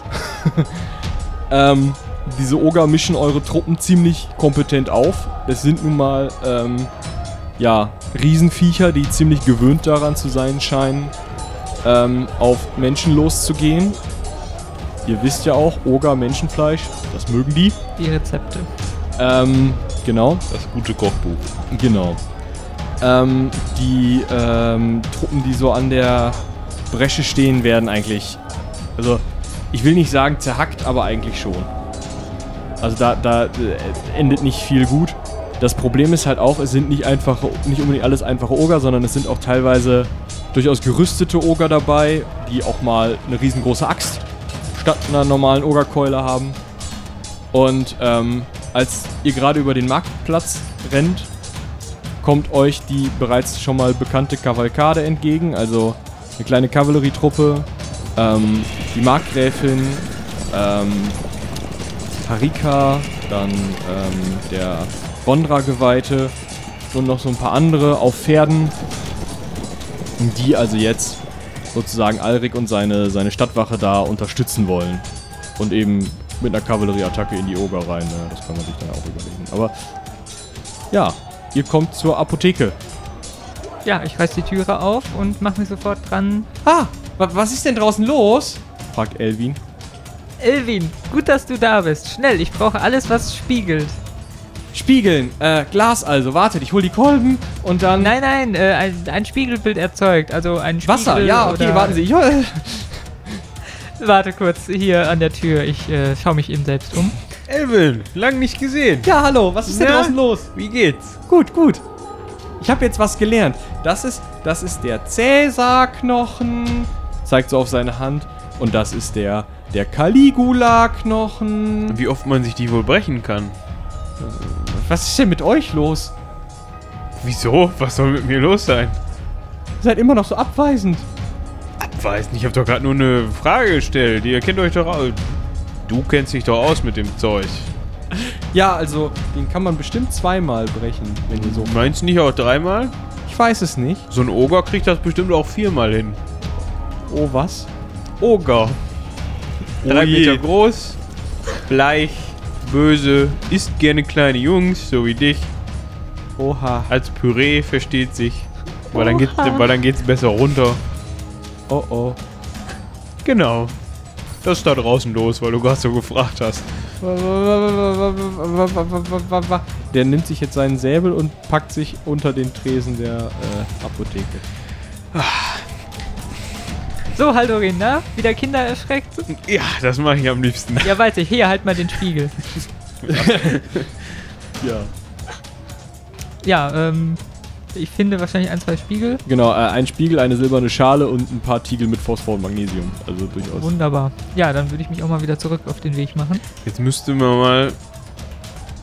Speaker 7: ähm, diese Oger mischen eure Truppen ziemlich kompetent auf. Es sind nun mal, ähm, ja, Riesenviecher, die ziemlich gewöhnt daran zu sein scheinen, ähm, auf Menschen loszugehen. Ihr wisst ja auch, Oger, Menschenfleisch, das mögen die.
Speaker 2: Die Rezepte.
Speaker 7: Ähm, genau.
Speaker 5: Das gute Kochbuch.
Speaker 7: Genau. Ähm, die ähm, Truppen, die so an der Bresche stehen, werden eigentlich, also ich will nicht sagen zerhackt, aber eigentlich schon. Also da, da äh, endet nicht viel gut. Das Problem ist halt auch, es sind nicht einfache, nicht unbedingt alles einfache Oger, sondern es sind auch teilweise durchaus gerüstete Oger dabei, die auch mal eine riesengroße Axt statt einer normalen Ogerkeule haben. Und ähm, als ihr gerade über den Marktplatz rennt, kommt euch die bereits schon mal bekannte Kavalkade entgegen, also eine kleine Kavallerietruppe, ähm, die Markgräfin, ähm, Harika, dann ähm, der Bondra-Geweihte und noch so ein paar andere auf Pferden, die also jetzt sozusagen Alrik und seine, seine Stadtwache da unterstützen wollen. Und eben mit einer Kavallerieattacke in die Oger rein. Ne? Das kann man sich dann auch überlegen. Aber ja, ihr kommt zur Apotheke.
Speaker 2: Ja, ich reiß die Türe auf und mach mich sofort dran.
Speaker 7: Ah, wa was ist denn draußen los? fragt Elvin.
Speaker 2: Elvin, gut, dass du da bist. Schnell, ich brauche alles, was spiegelt.
Speaker 7: Spiegeln, äh, Glas also. Wartet, ich hol die Kolben und dann.
Speaker 2: Nein, nein, äh, ein, ein Spiegelbild erzeugt. Also ein Spiegel
Speaker 7: Wasser, ja, okay,
Speaker 2: oder-
Speaker 7: warten Sie. Ich hol
Speaker 2: Warte kurz, hier an der Tür. Ich äh, schaue mich eben selbst um.
Speaker 4: Elvin, lang nicht gesehen.
Speaker 7: ja, hallo, was ist denn
Speaker 4: Na?
Speaker 7: draußen los?
Speaker 4: Wie geht's?
Speaker 7: Gut, gut. Ich habe jetzt was gelernt. Das ist, das ist der Cäsar-Knochen. Zeigt so auf seine Hand. Und das ist der, der Caligula-Knochen.
Speaker 4: Wie oft man sich die wohl brechen kann.
Speaker 7: Was ist denn mit euch los?
Speaker 4: Wieso? Was soll mit mir los sein?
Speaker 7: Ihr seid immer noch so abweisend.
Speaker 4: Nicht, ich habe doch gerade nur eine Frage gestellt. Ihr kennt euch doch aus. Du kennst dich doch aus mit dem Zeug.
Speaker 7: Ja, also, den kann man bestimmt zweimal brechen, wenn ihr so.
Speaker 4: Meinst du nicht auch dreimal?
Speaker 7: Ich weiß es nicht.
Speaker 4: So ein Oger kriegt das bestimmt auch viermal hin.
Speaker 7: Oh, was?
Speaker 4: Oger. Drei
Speaker 5: je.
Speaker 4: Meter groß, bleich, böse, isst gerne kleine Jungs, so wie dich.
Speaker 7: Oha.
Speaker 4: Als Püree versteht sich. Weil dann, geht,
Speaker 3: Oha.
Speaker 4: weil dann geht's besser runter.
Speaker 7: Oh oh.
Speaker 4: Genau. Das ist da draußen los, weil du gerade so gefragt hast.
Speaker 7: Der nimmt sich jetzt seinen Säbel und packt sich unter den Tresen der äh, Apotheke.
Speaker 2: So, Haldorin, na? Wieder Kinder erschreckt?
Speaker 4: Ja, das mache ich am liebsten.
Speaker 2: Ja, weiß ich. Hier, halt mal den Spiegel.
Speaker 7: Ja.
Speaker 2: Ja, ähm, ich finde wahrscheinlich ein, zwei Spiegel.
Speaker 7: Genau, äh, ein Spiegel, eine silberne Schale und ein paar Tiegel mit Phosphor und Magnesium. Also durchaus.
Speaker 2: Wunderbar. Ja, dann würde ich mich auch mal wieder zurück auf den Weg machen.
Speaker 4: Jetzt müsste man mal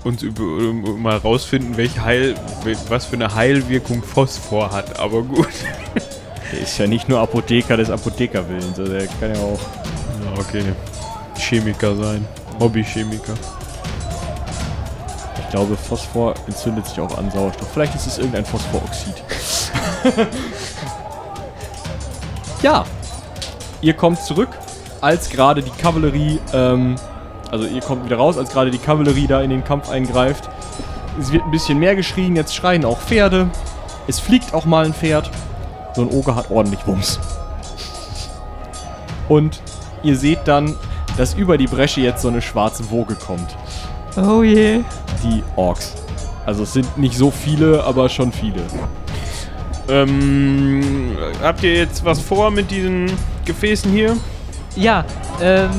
Speaker 4: uns über, um, mal rausfinden, welche Heil, was für eine Heilwirkung Phosphor hat. Aber gut.
Speaker 7: Der ist ja nicht nur Apotheker des Apothekerwillens, also der kann ja auch.
Speaker 4: Ja, okay. Chemiker sein. Hobbychemiker.
Speaker 7: Ich glaube, Phosphor entzündet sich auch an Sauerstoff. Vielleicht ist es irgendein Phosphoroxid. ja. Ihr kommt zurück, als gerade die Kavallerie, ähm, also ihr kommt wieder raus, als gerade die Kavallerie da in den Kampf eingreift. Es wird ein bisschen mehr geschrien, jetzt schreien auch Pferde. Es fliegt auch mal ein Pferd. So ein Oger hat ordentlich Wumms. Und ihr seht dann, dass über die Bresche jetzt so eine schwarze Woge kommt
Speaker 2: Oh je.
Speaker 7: die Orks. Also es sind nicht so viele, aber schon viele.
Speaker 4: Ähm, habt ihr jetzt was vor mit diesen Gefäßen hier?
Speaker 2: Ja, ähm,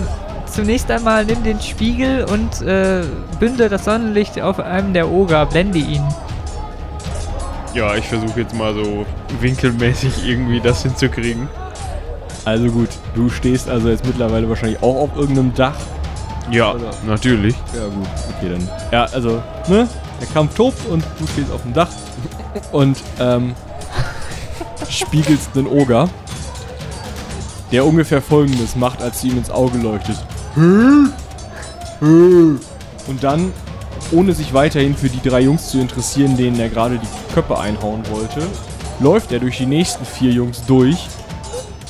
Speaker 2: zunächst einmal nimm den Spiegel und äh, bünde das Sonnenlicht auf einem der Oger, blende ihn.
Speaker 4: Ja, ich versuche jetzt mal so winkelmäßig irgendwie das hinzukriegen.
Speaker 7: Also gut, du stehst also jetzt mittlerweile wahrscheinlich auch auf irgendeinem Dach.
Speaker 4: Ja,
Speaker 7: Oder-
Speaker 4: natürlich.
Speaker 7: Ja gut, okay dann. Ja, also, ne? Der Kampf tobt und du stehst auf dem Dach und ähm, spiegelst einen Oger, der ungefähr folgendes macht, als du ihm ins Auge leuchtest. Und dann, ohne sich weiterhin für die drei Jungs zu interessieren, denen er gerade die Köpfe einhauen wollte, läuft er durch die nächsten vier Jungs durch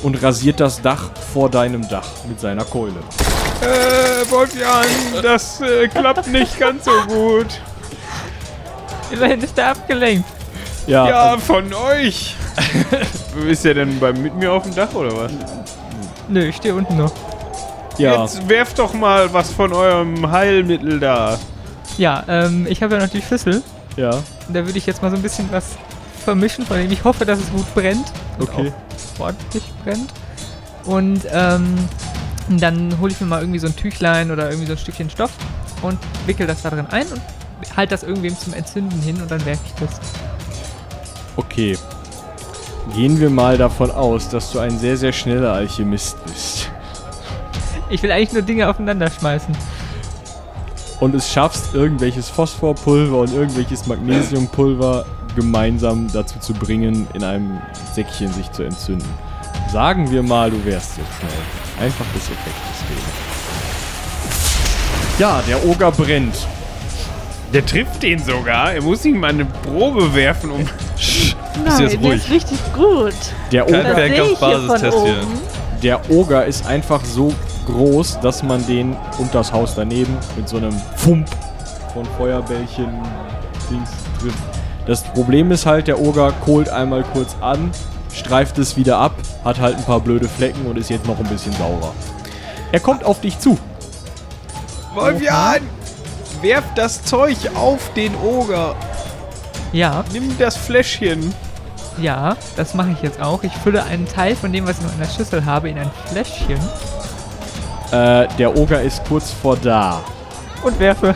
Speaker 7: und rasiert das Dach vor deinem Dach mit seiner Keule.
Speaker 4: Äh, Wolfjan, das äh, klappt nicht ganz so gut.
Speaker 2: Immerhin ist er abgelenkt.
Speaker 7: Ja,
Speaker 4: Ja, von euch. Ist er denn bei, mit mir auf dem Dach oder was?
Speaker 2: Nö, ich stehe unten noch.
Speaker 7: ja.
Speaker 4: Jetzt werft doch mal was von eurem Heilmittel da.
Speaker 2: Ja, ähm, ich habe ja noch die Schüssel.
Speaker 7: ja.
Speaker 2: Und da würde ich jetzt mal so ein bisschen was vermischen, von dem ich hoffe, dass es gut brennt. Und
Speaker 7: Okay.
Speaker 2: ordentlich brennt. Und ähm, dann hole ich mir mal irgendwie so ein Tüchlein oder irgendwie so ein Stückchen Stoff und wickel das da drin ein und halt das irgendwem zum Entzünden hin und dann werfe ich das.
Speaker 7: Okay. Gehen wir mal davon aus, dass du ein sehr, sehr schneller Alchemist bist.
Speaker 2: Ich will eigentlich nur Dinge aufeinander schmeißen.
Speaker 7: Und es schaffst, irgendwelches Phosphorpulver und irgendwelches Magnesiumpulver gemeinsam dazu zu bringen, in einem Säckchen sich zu entzünden. Sagen wir mal, du wärst so schnell. Einfach des Effektes wegen. Ja, der Oger brennt.
Speaker 4: Der trifft den sogar. Er muss ihm mal eine Probe werfen, um.
Speaker 3: Nein,
Speaker 5: jetzt
Speaker 3: der ist richtig gut.
Speaker 7: Der
Speaker 5: Kein
Speaker 7: Oger,
Speaker 3: sehe ich hier
Speaker 5: hier.
Speaker 7: der Oger ist einfach so groß, dass man den und das Haus daneben mit so einem Fump von Feuerbällchen Dings trifft. Das Problem ist halt, der Oger kohlt einmal kurz an, streift es wieder ab, hat halt ein paar blöde Flecken und ist jetzt noch ein bisschen saurer. Er kommt auf dich zu.
Speaker 4: Wolfjan! Werf das Zeug auf den Oger.
Speaker 2: Ja,
Speaker 4: Nimm das Fläschchen.
Speaker 2: ja, das mache ich jetzt auch. Ich fülle einen Teil von dem, was ich noch in der Schüssel habe, in ein Fläschchen
Speaker 7: Äh, der Oger ist kurz vor da.
Speaker 2: und werfe.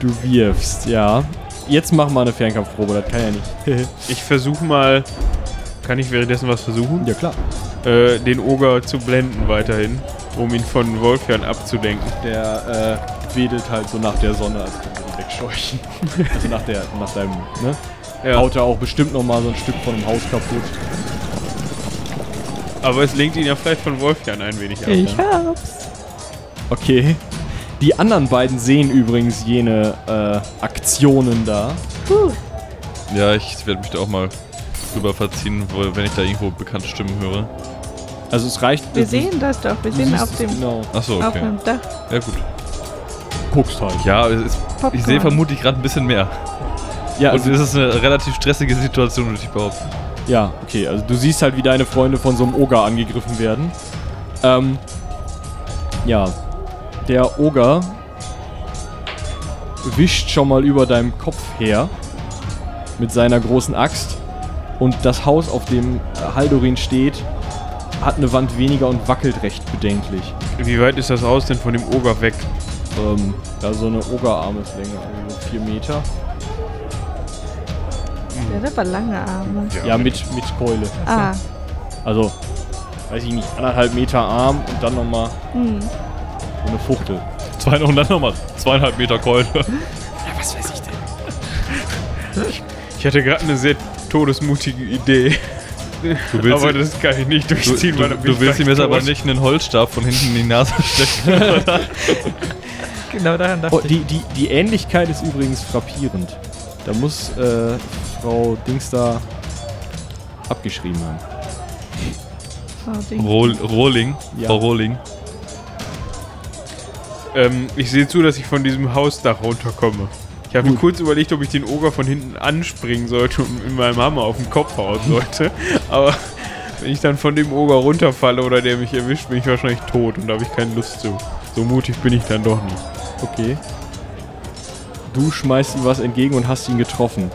Speaker 7: Du wirfst, ja. Jetzt mach mal eine Fernkampfprobe, das kann ja nicht.
Speaker 4: Ich versuche mal. Kann ich währenddessen was versuchen?
Speaker 7: ja klar.
Speaker 4: Äh, den Oger zu blenden weiterhin, um ihn von Wolfjan abzulenken.
Speaker 7: Der äh, wedelt halt so nach der Sonne, als könnte er ihn wegscheuchen. also nach, der, nach deinem, ne?
Speaker 4: Ja.
Speaker 7: Haut er auch bestimmt noch mal so ein Stück von dem Haus kaputt.
Speaker 4: Aber es lenkt ihn ja vielleicht von Wolfjan ein wenig ab.
Speaker 2: Ich hab's.
Speaker 7: Okay. Die anderen beiden sehen übrigens jene äh, Aktionen da.
Speaker 5: Ja, ich werde mich da auch mal drüber verziehen, wenn ich da irgendwo bekannte Stimmen höre.
Speaker 7: Also es reicht.
Speaker 3: Wir
Speaker 7: du-
Speaker 3: sehen das doch. Wir sehen auf dem,
Speaker 7: Genau.
Speaker 5: Achso,
Speaker 3: auf
Speaker 5: okay.
Speaker 3: dem Dach
Speaker 5: Ja, gut.
Speaker 7: Guckst halt.
Speaker 5: Ja, es ist, ich sehe vermutlich gerade ein bisschen mehr.
Speaker 7: Ja,
Speaker 5: Und
Speaker 7: also,
Speaker 5: es ist eine relativ stressige Situation, würde ich behaupten.
Speaker 7: Ja, okay. Also du siehst halt, wie deine Freunde von so einem Oger angegriffen werden. Ähm, ja. Der Oger wischt schon mal über deinem Kopf her mit seiner großen Axt. Und das Haus, auf dem Haldorin steht, hat eine Wand weniger und wackelt recht bedenklich.
Speaker 4: Wie weit ist das Haus denn von dem Oger weg?
Speaker 7: Ähm, da so eine Ogerarmeslänge, also so vier Meter.
Speaker 3: Der hat aber lange Arme.
Speaker 7: Ja, mit, mit Keule.
Speaker 3: Ah,
Speaker 7: Also, weiß ich nicht, anderthalb Meter Arm und dann nochmal
Speaker 3: hm.
Speaker 7: so eine Fuchtel.
Speaker 5: Zwei, und dann nochmal zweieinhalb Meter Keule.
Speaker 4: Ich hatte gerade eine sehr todesmutige Idee.
Speaker 5: Du willst,
Speaker 4: aber das kann ich nicht
Speaker 5: du,
Speaker 4: durchziehen,
Speaker 5: du,
Speaker 4: weil
Speaker 5: du
Speaker 4: ich
Speaker 5: willst ihm jetzt aber nicht einen Holzstab von hinten in die Nase stecken.
Speaker 2: Genau daran dachte
Speaker 7: Oh,
Speaker 2: ich.
Speaker 7: die, die, die Ähnlichkeit ist übrigens frappierend. Da muss äh, Frau Dings da abgeschrieben haben.
Speaker 3: Oh, Ding.
Speaker 5: Rohl, Rohling.
Speaker 7: Ja.
Speaker 5: Frau Rohling.
Speaker 4: Ähm, ich sehe zu, dass ich von diesem Hausdach runterkomme. Ich habe kurz überlegt, ob ich den Oger von hinten anspringen sollte und in meinem Hammer auf den Kopf hauen sollte. Aber wenn ich dann von dem Oger runterfalle oder der mich erwischt, bin ich wahrscheinlich tot und da habe ich keine Lust zu. So mutig bin ich dann doch nicht.
Speaker 7: Okay. Du schmeißt ihm was entgegen und hast ihn getroffen.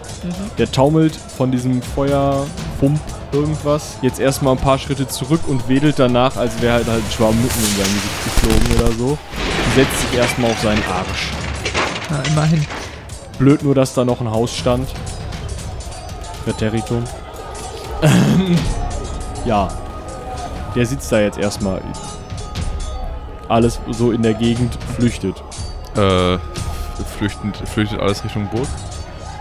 Speaker 7: Der taumelt von diesem Feuerpump irgendwas jetzt erstmal ein paar Schritte zurück und wedelt danach, als wäre halt, halt ein Schwarm Mücken in sein Gesicht geflogen oder so. Und setzt sich erstmal auf seinen Arsch.
Speaker 2: Na, immerhin.
Speaker 7: Blöd nur, dass da noch ein Haus stand. Präteritum. ja. Der sitzt da jetzt erstmal. Alles so in der Gegend flüchtet.
Speaker 5: Äh, flüchtet, flüchtet alles Richtung Burg.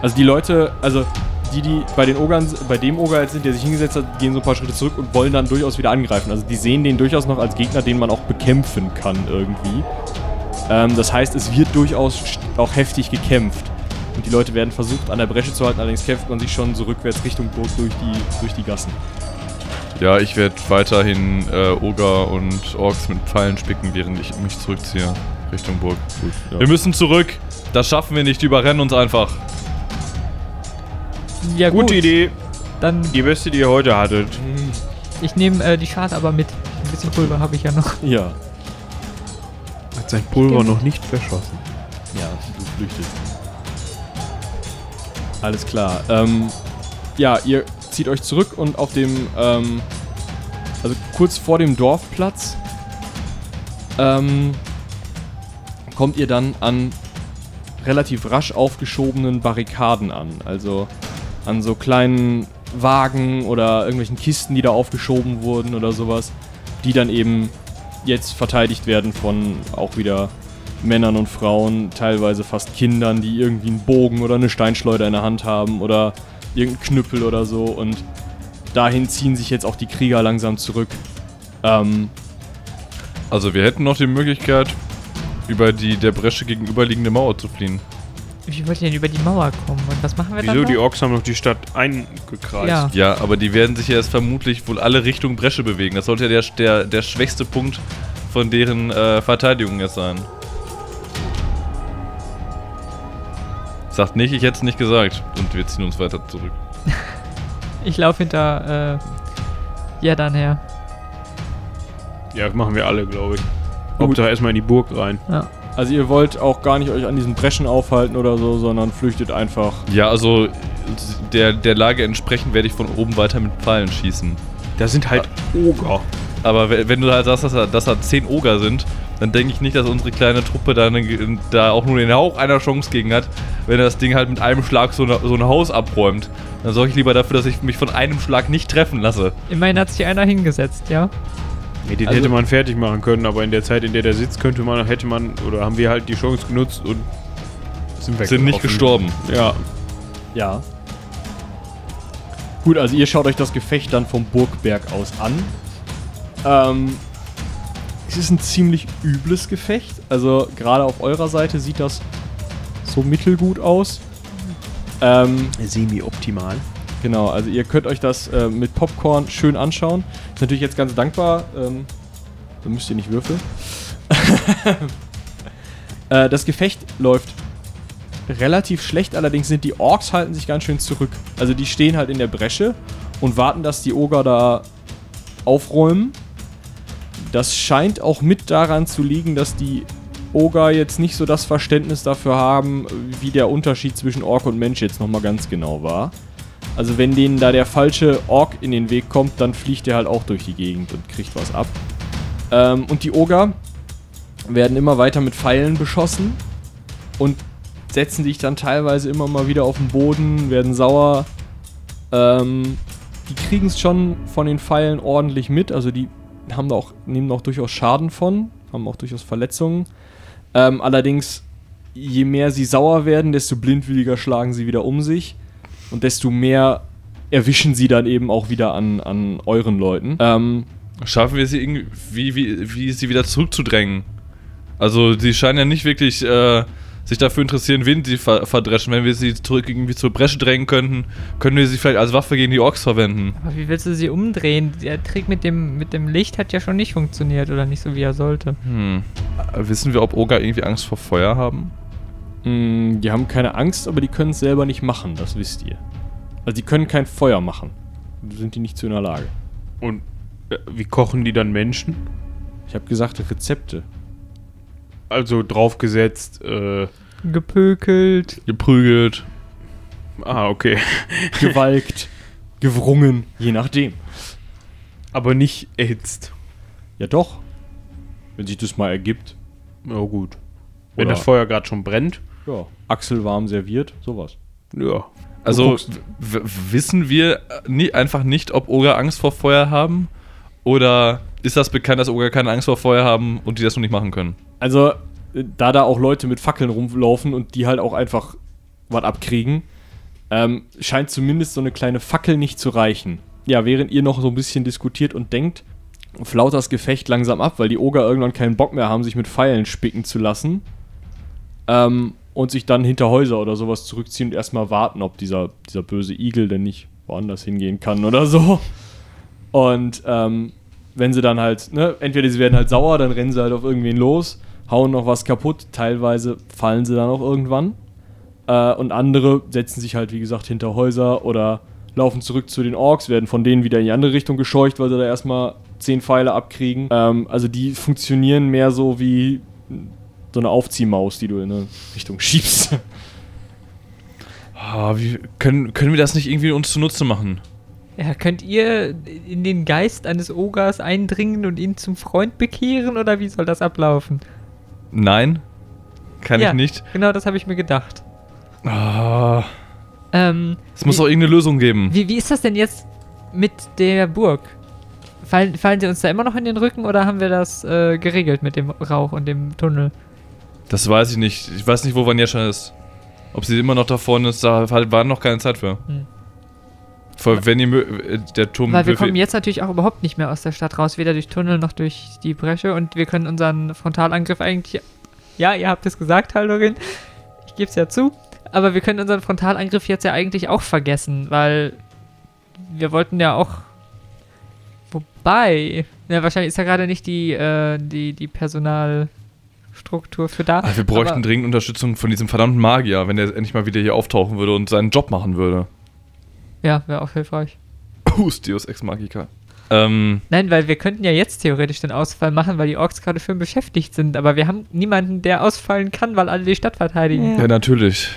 Speaker 7: Also die Leute, also die, die bei den Ogern, bei dem Oger jetzt sind, der sich hingesetzt hat, gehen so ein paar Schritte zurück und wollen dann durchaus wieder angreifen. Also die sehen den durchaus noch als Gegner, den man auch bekämpfen kann irgendwie. Ähm, das heißt, es wird durchaus auch heftig gekämpft. Und die Leute werden versucht, an der Bresche zu halten, allerdings kämpft man sich schon so rückwärts Richtung Burg durch die, durch die Gassen.
Speaker 5: Ja, ich werde weiterhin äh, Oger und Orks mit Pfeilen spicken, während ich mich zurückziehe Richtung Burg.
Speaker 7: Gut, ja.
Speaker 5: Wir müssen zurück. Das schaffen wir nicht. Die überrennen uns einfach.
Speaker 2: Ja,
Speaker 4: Gute
Speaker 2: gut.
Speaker 4: Idee.
Speaker 2: Dann,
Speaker 4: Die beste, die ihr heute hattet.
Speaker 2: ich nehme äh, die Scharte aber mit. Ein bisschen Pulver habe ich ja noch.
Speaker 7: Ja.
Speaker 4: Hat sein Pulver noch nicht verschossen.
Speaker 7: Ja, du flüchtest. Alles klar. Ähm, ja, ihr zieht euch zurück und auf dem, ähm, also kurz vor dem Dorfplatz, ähm, kommt ihr dann an relativ rasch aufgeschobenen Barrikaden an. Also an so kleinen Wagen oder irgendwelchen Kisten, die da aufgeschoben wurden oder sowas, die dann eben jetzt verteidigt werden von auch wieder Männern und Frauen, teilweise fast Kindern, die irgendwie einen Bogen oder eine Steinschleuder in der Hand haben oder irgendeinen Knüppel oder so und dahin ziehen sich jetzt auch die Krieger langsam zurück. Ähm,
Speaker 5: Also wir hätten noch die Möglichkeit, über die der Bresche gegenüberliegende Mauer zu fliehen.
Speaker 2: Wie wollt ihr denn über die Mauer kommen? Und was machen wir
Speaker 4: Wieso?
Speaker 2: dann?
Speaker 4: Die
Speaker 2: noch?
Speaker 4: Orks haben noch die Stadt eingekreist.
Speaker 2: Ja.
Speaker 5: Ja, aber die werden sich ja jetzt vermutlich wohl alle Richtung Bresche bewegen. Das sollte ja der, der, der schwächste Punkt von deren äh, Verteidigung jetzt sein. Sagt nicht, ich hätte es nicht gesagt. Und wir ziehen uns weiter zurück.
Speaker 2: Ich laufe hinter äh, ja dann her.
Speaker 4: Ja, das machen wir alle, glaube ich. Hauptsache erstmal in die Burg rein.
Speaker 7: also ihr wollt auch gar nicht euch an diesen Breschen aufhalten oder so, sondern flüchtet einfach.
Speaker 5: Ja, also der, der Lage entsprechend werde ich von oben weiter mit Pfeilen schießen.
Speaker 4: Da sind halt Oger.
Speaker 5: Aber we- wenn du halt sagst, dass da, dass da 10 Oger sind, dann denke ich nicht, dass unsere kleine Truppe da, eine, da auch nur den Hauch einer Chance gegen hat, wenn das Ding halt mit einem Schlag so, eine, so ein Haus abräumt. Dann sorge ich lieber dafür, dass ich mich von einem Schlag nicht treffen lasse.
Speaker 2: Immerhin hat sich einer hingesetzt, ja.
Speaker 4: Nee, den
Speaker 7: Also-
Speaker 4: hätte man fertig machen können, aber in der Zeit, in der der sitzt, könnte man, hätte man, oder haben wir halt die Chance genutzt und sind
Speaker 5: Sind nicht gestorben.
Speaker 4: Ja.
Speaker 7: Ja. Gut, also ihr schaut euch das Gefecht dann vom Burgberg aus an. Ähm, es ist ein ziemlich übles Gefecht. Also gerade auf eurer Seite sieht das so mittelgut aus. Ähm,
Speaker 4: Semi-optimal.
Speaker 7: Genau, also ihr könnt euch das äh, mit Popcorn schön anschauen. Ist natürlich jetzt ganz dankbar. Ähm, da müsst ihr nicht würfeln. äh, das Gefecht läuft relativ schlecht, allerdings sind die Orks halten sich ganz schön zurück. Also die stehen halt in der Bresche und warten, dass die Oger da aufräumen. Das scheint auch mit daran zu liegen, dass die Oger jetzt nicht so das Verständnis dafür haben, wie der Unterschied zwischen Ork und Mensch jetzt nochmal ganz genau war. Also wenn denen da der falsche Ork in den Weg kommt, dann fliegt er halt auch durch die Gegend und kriegt was ab. Ähm, und die Oger werden immer weiter mit Pfeilen beschossen und setzen sich dann teilweise immer mal wieder auf den Boden, werden sauer. Ähm, die kriegen es schon von den Pfeilen ordentlich mit, also die haben da auch, nehmen da auch durchaus Schaden von, haben auch durchaus Verletzungen. Ähm, allerdings, je mehr sie sauer werden, desto blindwilliger schlagen sie wieder um sich und desto mehr erwischen sie dann eben auch wieder an, an euren Leuten. Ähm,
Speaker 5: Schaffen wir sie irgendwie, wie, wie, wie sie wieder zurückzudrängen? Also, sie scheinen ja nicht wirklich äh, sich dafür interessieren, wen sie ver verdreschen. Wenn wir sie zurück irgendwie zur Bresche drängen könnten, können wir sie vielleicht als Waffe gegen die Orks verwenden.
Speaker 2: Aber wie willst du sie umdrehen? Der Trick mit dem, mit dem Licht hat ja schon nicht funktioniert oder nicht so, wie er sollte.
Speaker 5: Hm. Wissen wir, ob Oger irgendwie Angst vor Feuer haben?
Speaker 7: Mh, die haben keine Angst, aber die können es selber nicht machen, das wisst ihr. Also die können kein Feuer machen. Sind die nicht zu in der Lage.
Speaker 4: Und äh, wie kochen die dann Menschen?
Speaker 7: Ich habe gesagt, Rezepte.
Speaker 4: Also draufgesetzt, äh,
Speaker 2: Gepökelt.
Speaker 5: Geprügelt.
Speaker 4: ah, okay.
Speaker 7: Gewalkt, gewrungen, je nachdem.
Speaker 4: Aber nicht erhitzt.
Speaker 7: Ja doch. Wenn sich das mal ergibt.
Speaker 4: Ja, gut. Wenn
Speaker 7: Oder-
Speaker 4: das Feuer gerade schon brennt,
Speaker 7: Ja. Achselwarm serviert, sowas.
Speaker 4: ja.
Speaker 5: Also wissen wir äh, nie, einfach nicht, ob Oger Angst vor Feuer haben? Oder ist das bekannt, dass Oger keine Angst vor Feuer haben und die das nur nicht machen können?
Speaker 7: Also, äh, da da auch Leute mit Fackeln rumlaufen und die halt auch einfach was abkriegen, ähm, scheint zumindest so eine kleine Fackel nicht zu reichen. Ja, während ihr noch so ein bisschen diskutiert und denkt, flaut das Gefecht langsam ab, weil die Oger irgendwann keinen Bock mehr haben, sich mit Pfeilen spicken zu lassen. Ähm, und sich dann hinter Häuser oder sowas zurückziehen und erstmal warten, ob dieser, dieser böse Igel denn nicht woanders hingehen kann oder so. Und ähm, wenn sie dann halt, ne, entweder sie werden halt sauer, dann rennen sie halt auf irgendwen los, hauen noch was kaputt, teilweise fallen sie dann auch irgendwann. Äh, und andere setzen sich halt, wie gesagt, hinter Häuser oder laufen zurück zu den Orks, werden von denen wieder in die andere Richtung gescheucht, weil sie da erstmal zehn Pfeile abkriegen. Ähm, also die funktionieren mehr so wie so eine Aufziehmaus, die du in eine Richtung schiebst.
Speaker 5: Ah, wie, können, können wir das nicht irgendwie uns zunutze machen?
Speaker 2: Ja, könnt ihr in den Geist eines Ogers eindringen und ihn zum Freund bekehren oder wie soll das ablaufen?
Speaker 5: Nein? Kann
Speaker 2: Ja.
Speaker 5: ich nicht.
Speaker 2: Genau das habe ich mir gedacht.
Speaker 5: Ah,
Speaker 2: Ähm,
Speaker 5: es muss
Speaker 2: wie,
Speaker 5: doch irgendeine Lösung geben.
Speaker 2: wie, wie ist das denn jetzt mit der Burg? Fallen, fallen sie uns da immer noch in den Rücken oder haben wir das äh, geregelt mit dem Rauch und dem Tunnel?
Speaker 5: Das weiß ich nicht. Ich weiß nicht, wo Vanjescha ist. Ob sie immer noch da vorne ist, da war noch keine Zeit für.
Speaker 2: Hm.
Speaker 5: Vor, wenn ihr äh, der Turm.
Speaker 2: Weil wir kommen jetzt natürlich auch überhaupt nicht mehr aus der Stadt raus, weder durch Tunnel noch durch die Bresche und wir können unseren Frontalangriff eigentlich. Ja, ihr habt es gesagt, Haldorin. Ich gebe es ja zu. Aber wir können unseren Frontalangriff jetzt ja eigentlich auch vergessen, weil wir wollten ja auch. Wobei. Ja, wahrscheinlich ist ja gerade nicht die, äh, die, die Personalstruktur für da.
Speaker 5: Ah, wir bräuchten
Speaker 2: aber-
Speaker 5: dringend Unterstützung von diesem verdammten Magier, wenn der endlich mal wieder hier auftauchen würde und seinen Job machen würde.
Speaker 2: Ja, wäre auch hilfreich.
Speaker 5: Hus Deus Ex Magica. Ähm,
Speaker 2: Nein, weil wir könnten ja jetzt theoretisch den Ausfall machen, weil die Orks gerade schön beschäftigt sind. Aber wir haben niemanden, der ausfallen kann, weil alle die Stadt verteidigen.
Speaker 3: Ja.
Speaker 5: ja, natürlich.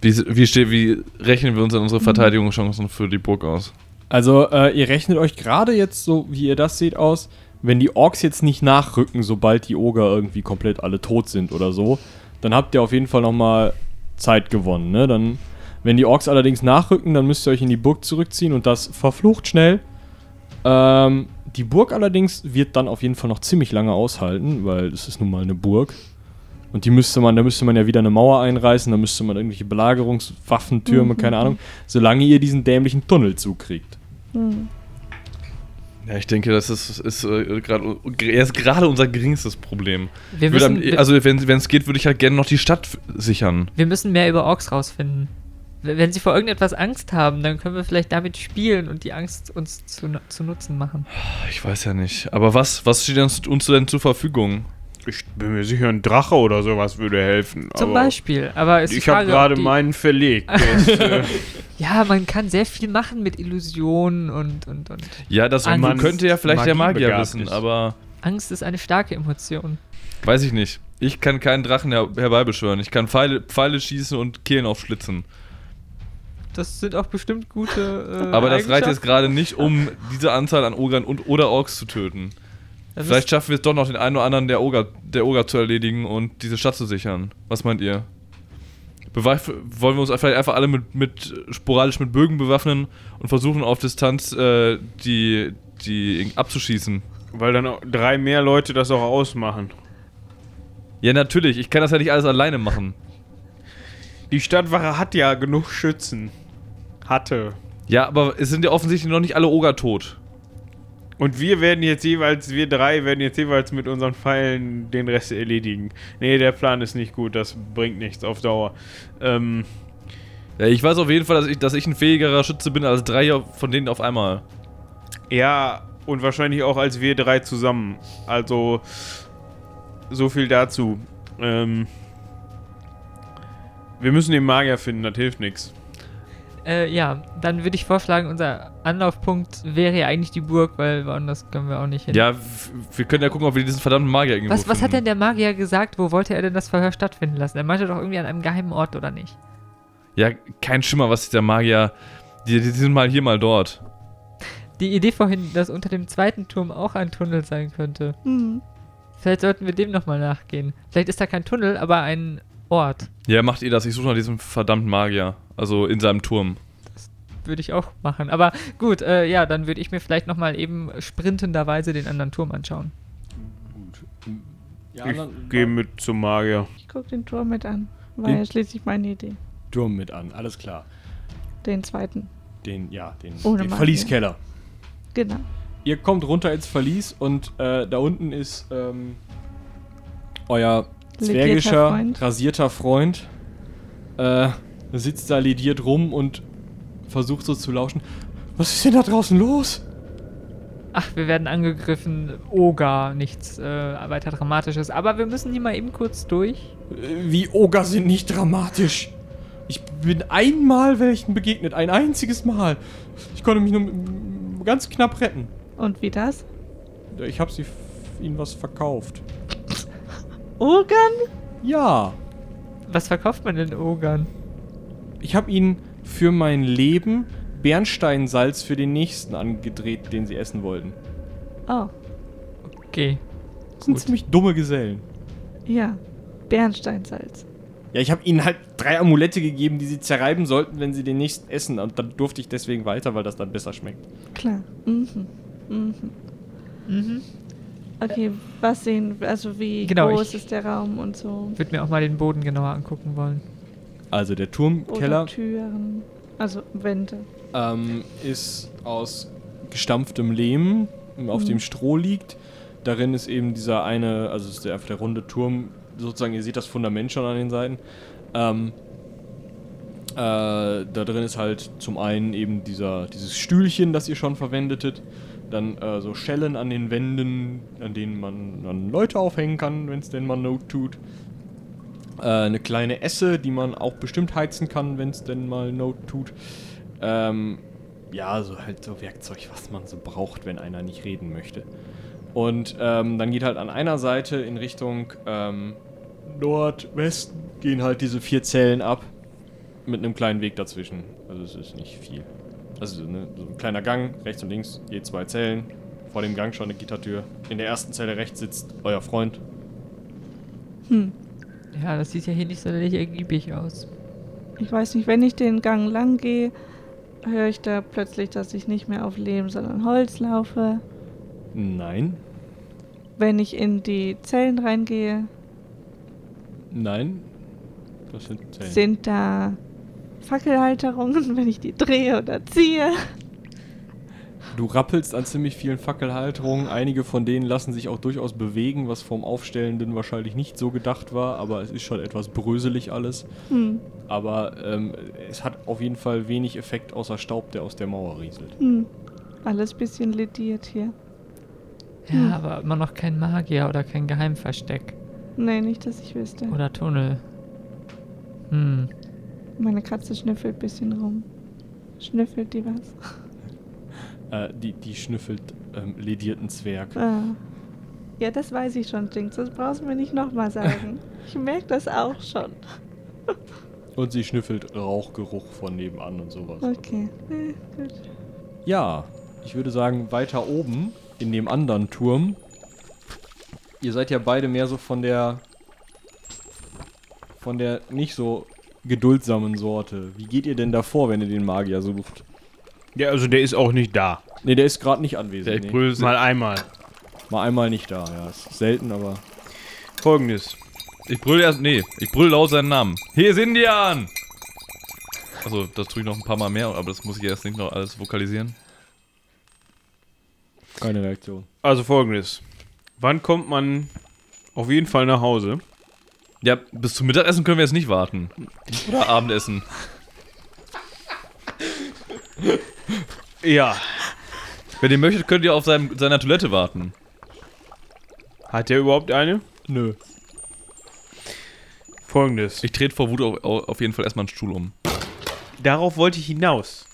Speaker 5: Wie, wie, ste- wie rechnen wir uns an
Speaker 2: Mhm.
Speaker 5: unsere Verteidigungschancen für die Burg aus?
Speaker 7: Also, äh, ihr rechnet euch gerade jetzt so, wie ihr das seht, aus, wenn die Orks jetzt nicht nachrücken, sobald die Oger irgendwie komplett alle tot sind oder so, dann habt ihr auf jeden Fall nochmal Zeit gewonnen, ne? Dann, wenn die Orks allerdings nachrücken, dann müsst ihr euch in die Burg zurückziehen und das verflucht schnell. Ähm, die Burg allerdings wird dann auf jeden Fall noch ziemlich lange aushalten, weil es ist nun mal eine Burg. Und die müsste man, da müsste man ja wieder eine Mauer einreißen, da müsste man irgendwelche Belagerungswaffen, Türme,
Speaker 3: Mhm.
Speaker 7: keine Ahnung, solange ihr diesen dämlichen Tunnel zukriegt.
Speaker 3: Hm.
Speaker 5: Ja, ich denke, das ist, ist äh, gerade er ist gerade unser geringstes Problem.
Speaker 2: Wir
Speaker 5: würde
Speaker 2: müssen, wir,
Speaker 5: also, wenn es geht, würde ich halt gerne noch die Stadt sichern.
Speaker 2: wir müssen mehr über Orks rausfinden. Wenn sie vor irgendetwas Angst haben, dann können wir vielleicht damit spielen und die Angst uns zu, zu Nutzen machen.
Speaker 5: Ich weiß ja nicht. Aber was, was steht uns, uns denn zur Verfügung?
Speaker 4: Ich bin mir sicher, ein Drache oder sowas würde helfen.
Speaker 2: Zum
Speaker 4: aber
Speaker 2: Beispiel. Aber es ist
Speaker 4: Ich habe gerade meinen verlegt. Der ist, äh,
Speaker 2: Ja, man kann sehr viel machen mit Illusionen und, und, und.
Speaker 5: Ja, das
Speaker 2: An-
Speaker 5: man könnte ja vielleicht der
Speaker 4: Magie
Speaker 5: Magier
Speaker 4: begabt
Speaker 5: wissen,
Speaker 4: ist.
Speaker 5: aber
Speaker 2: Angst ist eine starke Emotion.
Speaker 5: weiß ich nicht. Ich kann keinen Drachen her herbeibeschwören. Ich kann Pfeile, Pfeile schießen und Kehlen aufschlitzen.
Speaker 2: Das sind auch bestimmt gute. Äh,
Speaker 5: Aber das reicht jetzt gerade nicht, um diese Anzahl an Ogern und oder Orks zu töten.
Speaker 2: Das
Speaker 5: Vielleicht schaffen wir es doch noch, den einen oder anderen der Oger, der Oger zu erledigen und diese Stadt zu sichern. Was meint ihr? Beweif wollen wir uns vielleicht einfach alle mit, mit sporadisch mit Bögen bewaffnen und versuchen auf Distanz äh, die, die abzuschießen?
Speaker 4: weil dann auch drei mehr Leute das auch ausmachen.
Speaker 5: Ja, natürlich. Ich kann das ja nicht alles alleine machen.
Speaker 4: Die Stadtwache hat ja genug Schützen. Hatte.
Speaker 5: Ja, aber es sind ja offensichtlich noch nicht alle Oger tot.
Speaker 4: Und wir werden jetzt jeweils, wir drei werden jetzt jeweils mit unseren Pfeilen den Rest erledigen. Nee, der Plan ist nicht gut, das bringt nichts auf Dauer. Ähm,
Speaker 5: Ja, ich weiß auf jeden Fall, dass ich, dass ich ein fähigerer Schütze bin als drei von denen auf einmal.
Speaker 4: ja, und wahrscheinlich auch als wir drei zusammen. Also, so viel dazu. Ähm, wir müssen den Magier finden, das hilft nichts.
Speaker 2: Äh, ja, dann würde ich vorschlagen, unser Anlaufpunkt wäre ja eigentlich die Burg, weil woanders können wir auch nicht hin.
Speaker 5: Ja, wir können ja gucken, ob wir diesen verdammten Magier irgendwo
Speaker 2: Was, was hat denn der Magier gesagt? Wo wollte er denn das Verhör stattfinden lassen? Er meinte doch irgendwie an einem geheimen Ort, oder nicht?
Speaker 5: Ja, kein Schimmer, was dieser Magier... Die, die sind mal hier, mal dort.
Speaker 2: Die Idee vorhin, dass unter dem zweiten Turm auch ein Tunnel sein könnte.
Speaker 3: Hm.
Speaker 2: Vielleicht sollten wir dem nochmal nachgehen. Vielleicht ist da kein Tunnel, aber ein Ort.
Speaker 5: Ja, macht ihr das? Ich suche nach diesem verdammten Magier. Also in seinem Turm.
Speaker 2: Würde ich auch machen. Aber gut, äh, ja, dann würde ich mir vielleicht nochmal eben sprintenderweise den anderen Turm anschauen.
Speaker 7: Ja,
Speaker 4: Ich gehe mit zum Magier.
Speaker 3: Ich gucke den Turm mit an. War ja schließlich meine Idee.
Speaker 7: Turm mit an, alles klar.
Speaker 3: Den zweiten.
Speaker 7: Den, ja, den,
Speaker 3: Ohne
Speaker 7: den
Speaker 3: Magie.
Speaker 7: Verlieskeller.
Speaker 3: Genau.
Speaker 7: Ihr kommt runter ins Verlies und äh, da unten ist ähm, euer
Speaker 3: Legierter
Speaker 7: zwergischer,
Speaker 3: Freund.
Speaker 7: rasierter Freund. Äh, sitzt da lediert rum und versucht so zu lauschen. Was ist denn da draußen los?
Speaker 2: Ach, wir werden angegriffen. Oga, nichts äh, weiter Dramatisches. Aber wir müssen hier mal eben kurz durch.
Speaker 7: Äh, Wie Oger sind nicht dramatisch. Ich bin einmal welchen begegnet, ein einziges Mal. Ich konnte mich nur ganz knapp retten.
Speaker 3: Und wie das?
Speaker 7: Ich habe sie ihnen was verkauft.
Speaker 3: Urgan?
Speaker 7: Ja,
Speaker 2: Was verkauft man denn Ogern?
Speaker 7: Ich habe ihnen für mein Leben Bernsteinsalz für den nächsten angedreht, den sie essen wollten.
Speaker 3: Oh,
Speaker 2: Okay.
Speaker 7: Das sind
Speaker 2: Gut.
Speaker 7: ziemlich dumme Gesellen.
Speaker 3: ja. Bernsteinsalz.
Speaker 7: Ja, ich habe ihnen halt drei Amulette gegeben, die sie zerreiben sollten, wenn sie den nächsten essen. Und dann durfte ich deswegen weiter, weil das dann besser schmeckt.
Speaker 3: Klar. Mhm. Mhm.
Speaker 2: Mhm.
Speaker 3: Okay, was sehen, also wie
Speaker 2: Genau,
Speaker 3: groß ist der Raum und so.
Speaker 2: Ich würde mir auch mal den Boden genauer angucken wollen.
Speaker 7: Also der
Speaker 3: Oder
Speaker 7: Turmkeller
Speaker 3: Türen. Also Wände.
Speaker 7: ähm, ist aus gestampftem Lehm, auf
Speaker 3: Mhm.
Speaker 7: dem Stroh liegt. Darin ist eben dieser eine, also ist der, einfach der runde Turm, sozusagen, ihr seht das Fundament schon an den Seiten. Ähm, äh, da drin ist halt zum einen eben dieser, dieses Stühlchen, das ihr schon verwendetet. Dann äh, so Schellen an den Wänden, an denen man dann Leute aufhängen kann, wenn es denn mal Not tut. Äh, eine kleine Esse, die man auch bestimmt heizen kann, wenn es denn mal Not tut. Ähm, ja, so halt so Werkzeug, was man so braucht, wenn einer nicht reden möchte. Und ähm, dann geht halt an einer Seite in Richtung ähm, Nordwesten gehen halt diese vier Zellen ab mit einem kleinen Weg dazwischen. Also es ist nicht viel. Also ne, so ein kleiner Gang, rechts und links, je zwei Zellen. Vor dem Gang schon eine Gittertür. In der ersten Zelle rechts sitzt euer Freund.
Speaker 3: Hm.
Speaker 2: Ja, das sieht ja hier nicht sonderlich ergiebig aus.
Speaker 3: Ich weiß nicht, wenn ich den Gang lang gehe, höre ich da plötzlich, dass ich nicht mehr auf Lehm, sondern Holz laufe.
Speaker 7: Nein.
Speaker 3: Wenn ich in die Zellen reingehe,
Speaker 7: Nein. Das sind Zellen.
Speaker 3: sind da Fackelhalterungen, wenn ich die drehe oder ziehe.
Speaker 7: Du rappelst an ziemlich vielen Fackelhalterungen. Einige von denen lassen sich auch durchaus bewegen, was vom Aufstellenden wahrscheinlich nicht so gedacht war, aber es ist schon etwas bröselig alles.
Speaker 3: Hm.
Speaker 7: Aber ähm, es hat auf jeden Fall wenig Effekt außer Staub, der aus der Mauer rieselt.
Speaker 3: Hm. Alles bisschen lediert hier.
Speaker 2: Ja,
Speaker 3: Hm.
Speaker 2: aber immer noch kein Magier oder kein Geheimversteck.
Speaker 3: Nee, nicht, dass ich wüsste.
Speaker 2: Oder Tunnel. Hm.
Speaker 3: Meine Katze schnüffelt bisschen rum. Schnüffelt die was?
Speaker 7: Äh, die, die schnüffelt ähm, ledierten Zwerg.
Speaker 3: Ah. Ja, das weiß ich schon, Jinx. Das brauchst du mir nicht nochmal sagen. Ich merke das auch schon.
Speaker 7: Und sie schnüffelt Rauchgeruch von nebenan und sowas.
Speaker 3: Okay. Eh, gut.
Speaker 7: Ja, ich würde sagen, weiter oben in dem anderen Turm. Ihr seid ja beide mehr so von der von der nicht so geduldsamen Sorte. Wie geht ihr denn davor, wenn ihr den Magier sucht?
Speaker 4: Ja, also der ist auch nicht da.
Speaker 7: Ne, der ist gerade nicht anwesend.
Speaker 5: Der
Speaker 7: nee.
Speaker 4: Mal einmal.
Speaker 7: Mal einmal nicht da, ja. Ist selten, aber.
Speaker 4: Folgendes.
Speaker 5: Ich brüll erst. Nee, ich brüll laut seinen Namen. Hier ist Indian! Also, das tue ich noch ein paar Mal mehr, aber das muss ich erst nicht noch alles vokalisieren.
Speaker 7: Keine Reaktion.
Speaker 4: Also folgendes. Wann kommt man auf jeden Fall nach Hause?
Speaker 5: Ja, bis zum Mittagessen können wir jetzt nicht warten. Oder Abendessen.
Speaker 4: Ja.
Speaker 5: Wenn ihr möchtet, könnt ihr auf seinem, seiner Toilette warten.
Speaker 4: Hat der überhaupt eine?
Speaker 7: Nö.
Speaker 4: Folgendes.
Speaker 5: Ich trete vor Wut auf, auf jeden Fall erstmal einen Stuhl um.
Speaker 4: Darauf wollte ich hinaus.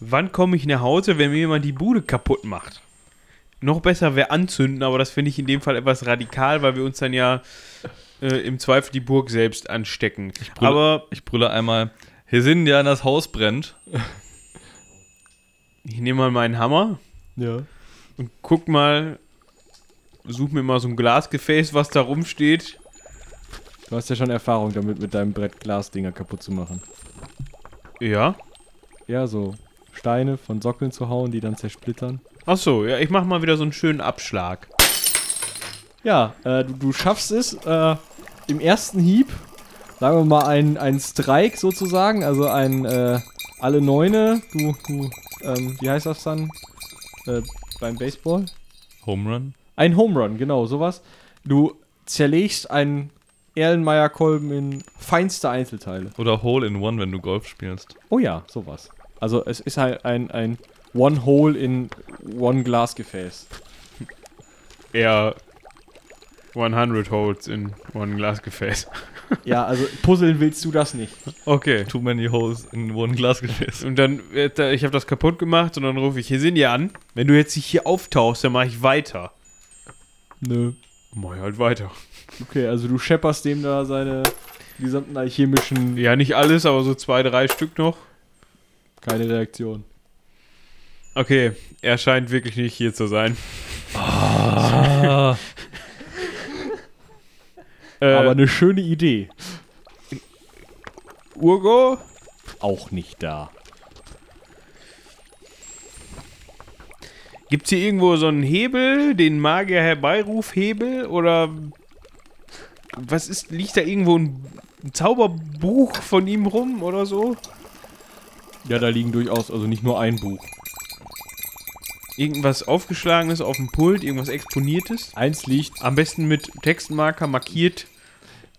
Speaker 4: Wann komme ich nach Hause, wenn mir jemand die Bude kaputt macht? Noch besser wäre anzünden, aber das finde ich in dem Fall etwas radikal, weil wir uns dann ja äh, im Zweifel die Burg selbst anstecken.
Speaker 5: brülle-
Speaker 4: Aber
Speaker 5: Ich brülle einmal. Hier sind ja, das Haus brennt.
Speaker 4: ich nehme mal meinen Hammer
Speaker 7: Ja.
Speaker 4: und guck mal, such mir mal so ein Glasgefäß, was da rumsteht.
Speaker 7: Du hast ja schon Erfahrung damit, mit deinem Brett Glasdinger kaputt zu machen.
Speaker 4: Ja.
Speaker 7: Ja, so Steine von Sockeln zu hauen, die dann zersplittern.
Speaker 4: Ach so, ja, ich mache mal wieder so einen schönen Abschlag.
Speaker 7: Ja, äh, du, du schaffst es äh, im ersten Hieb, sagen wir mal, ein, ein Strike sozusagen, also ein äh, alle Neune, du, du, ähm, wie heißt das dann äh, beim Baseball?
Speaker 5: Home Run.
Speaker 7: Ein Home Run, genau, sowas. Du zerlegst einen Erlenmeyer-Kolben in feinste Einzelteile.
Speaker 5: Oder Hole in One, wenn du Golf spielst.
Speaker 7: Oh ja, sowas. Also es ist halt ein, ein One Hole in One Glasgefäß.
Speaker 4: Eher 100 Holes in one Glasgefäß.
Speaker 7: Ja, also puzzeln willst du das nicht.
Speaker 4: Okay.
Speaker 5: Too many holes in one Glasgefäß.
Speaker 4: Und dann, ich habe das kaputt gemacht und dann rufe ich hier sind die an. Wenn du jetzt nicht hier auftauchst, dann mache ich weiter.
Speaker 7: Nö.
Speaker 4: Mach ich halt weiter.
Speaker 7: Okay, also du schepperst dem da seine gesamten alchemischen.
Speaker 4: Ja, nicht alles, aber so zwei, drei Stück noch.
Speaker 7: Keine Reaktion.
Speaker 4: Okay, er scheint wirklich nicht hier zu sein.
Speaker 5: Ah,
Speaker 4: Äh,
Speaker 7: Aber eine schöne Idee.
Speaker 4: Urgo?
Speaker 7: Auch nicht da.
Speaker 4: Gibt's hier irgendwo so einen Hebel, den Magier Herbeirufhebel? Oder was ist, liegt da irgendwo ein, ein Zauberbuch von ihm rum oder so?
Speaker 7: Ja, da liegen durchaus, also nicht nur ein Buch.
Speaker 4: Irgendwas aufgeschlagenes auf dem Pult, irgendwas exponiertes?
Speaker 7: Eins liegt,
Speaker 4: Am besten mit Textmarker markiert.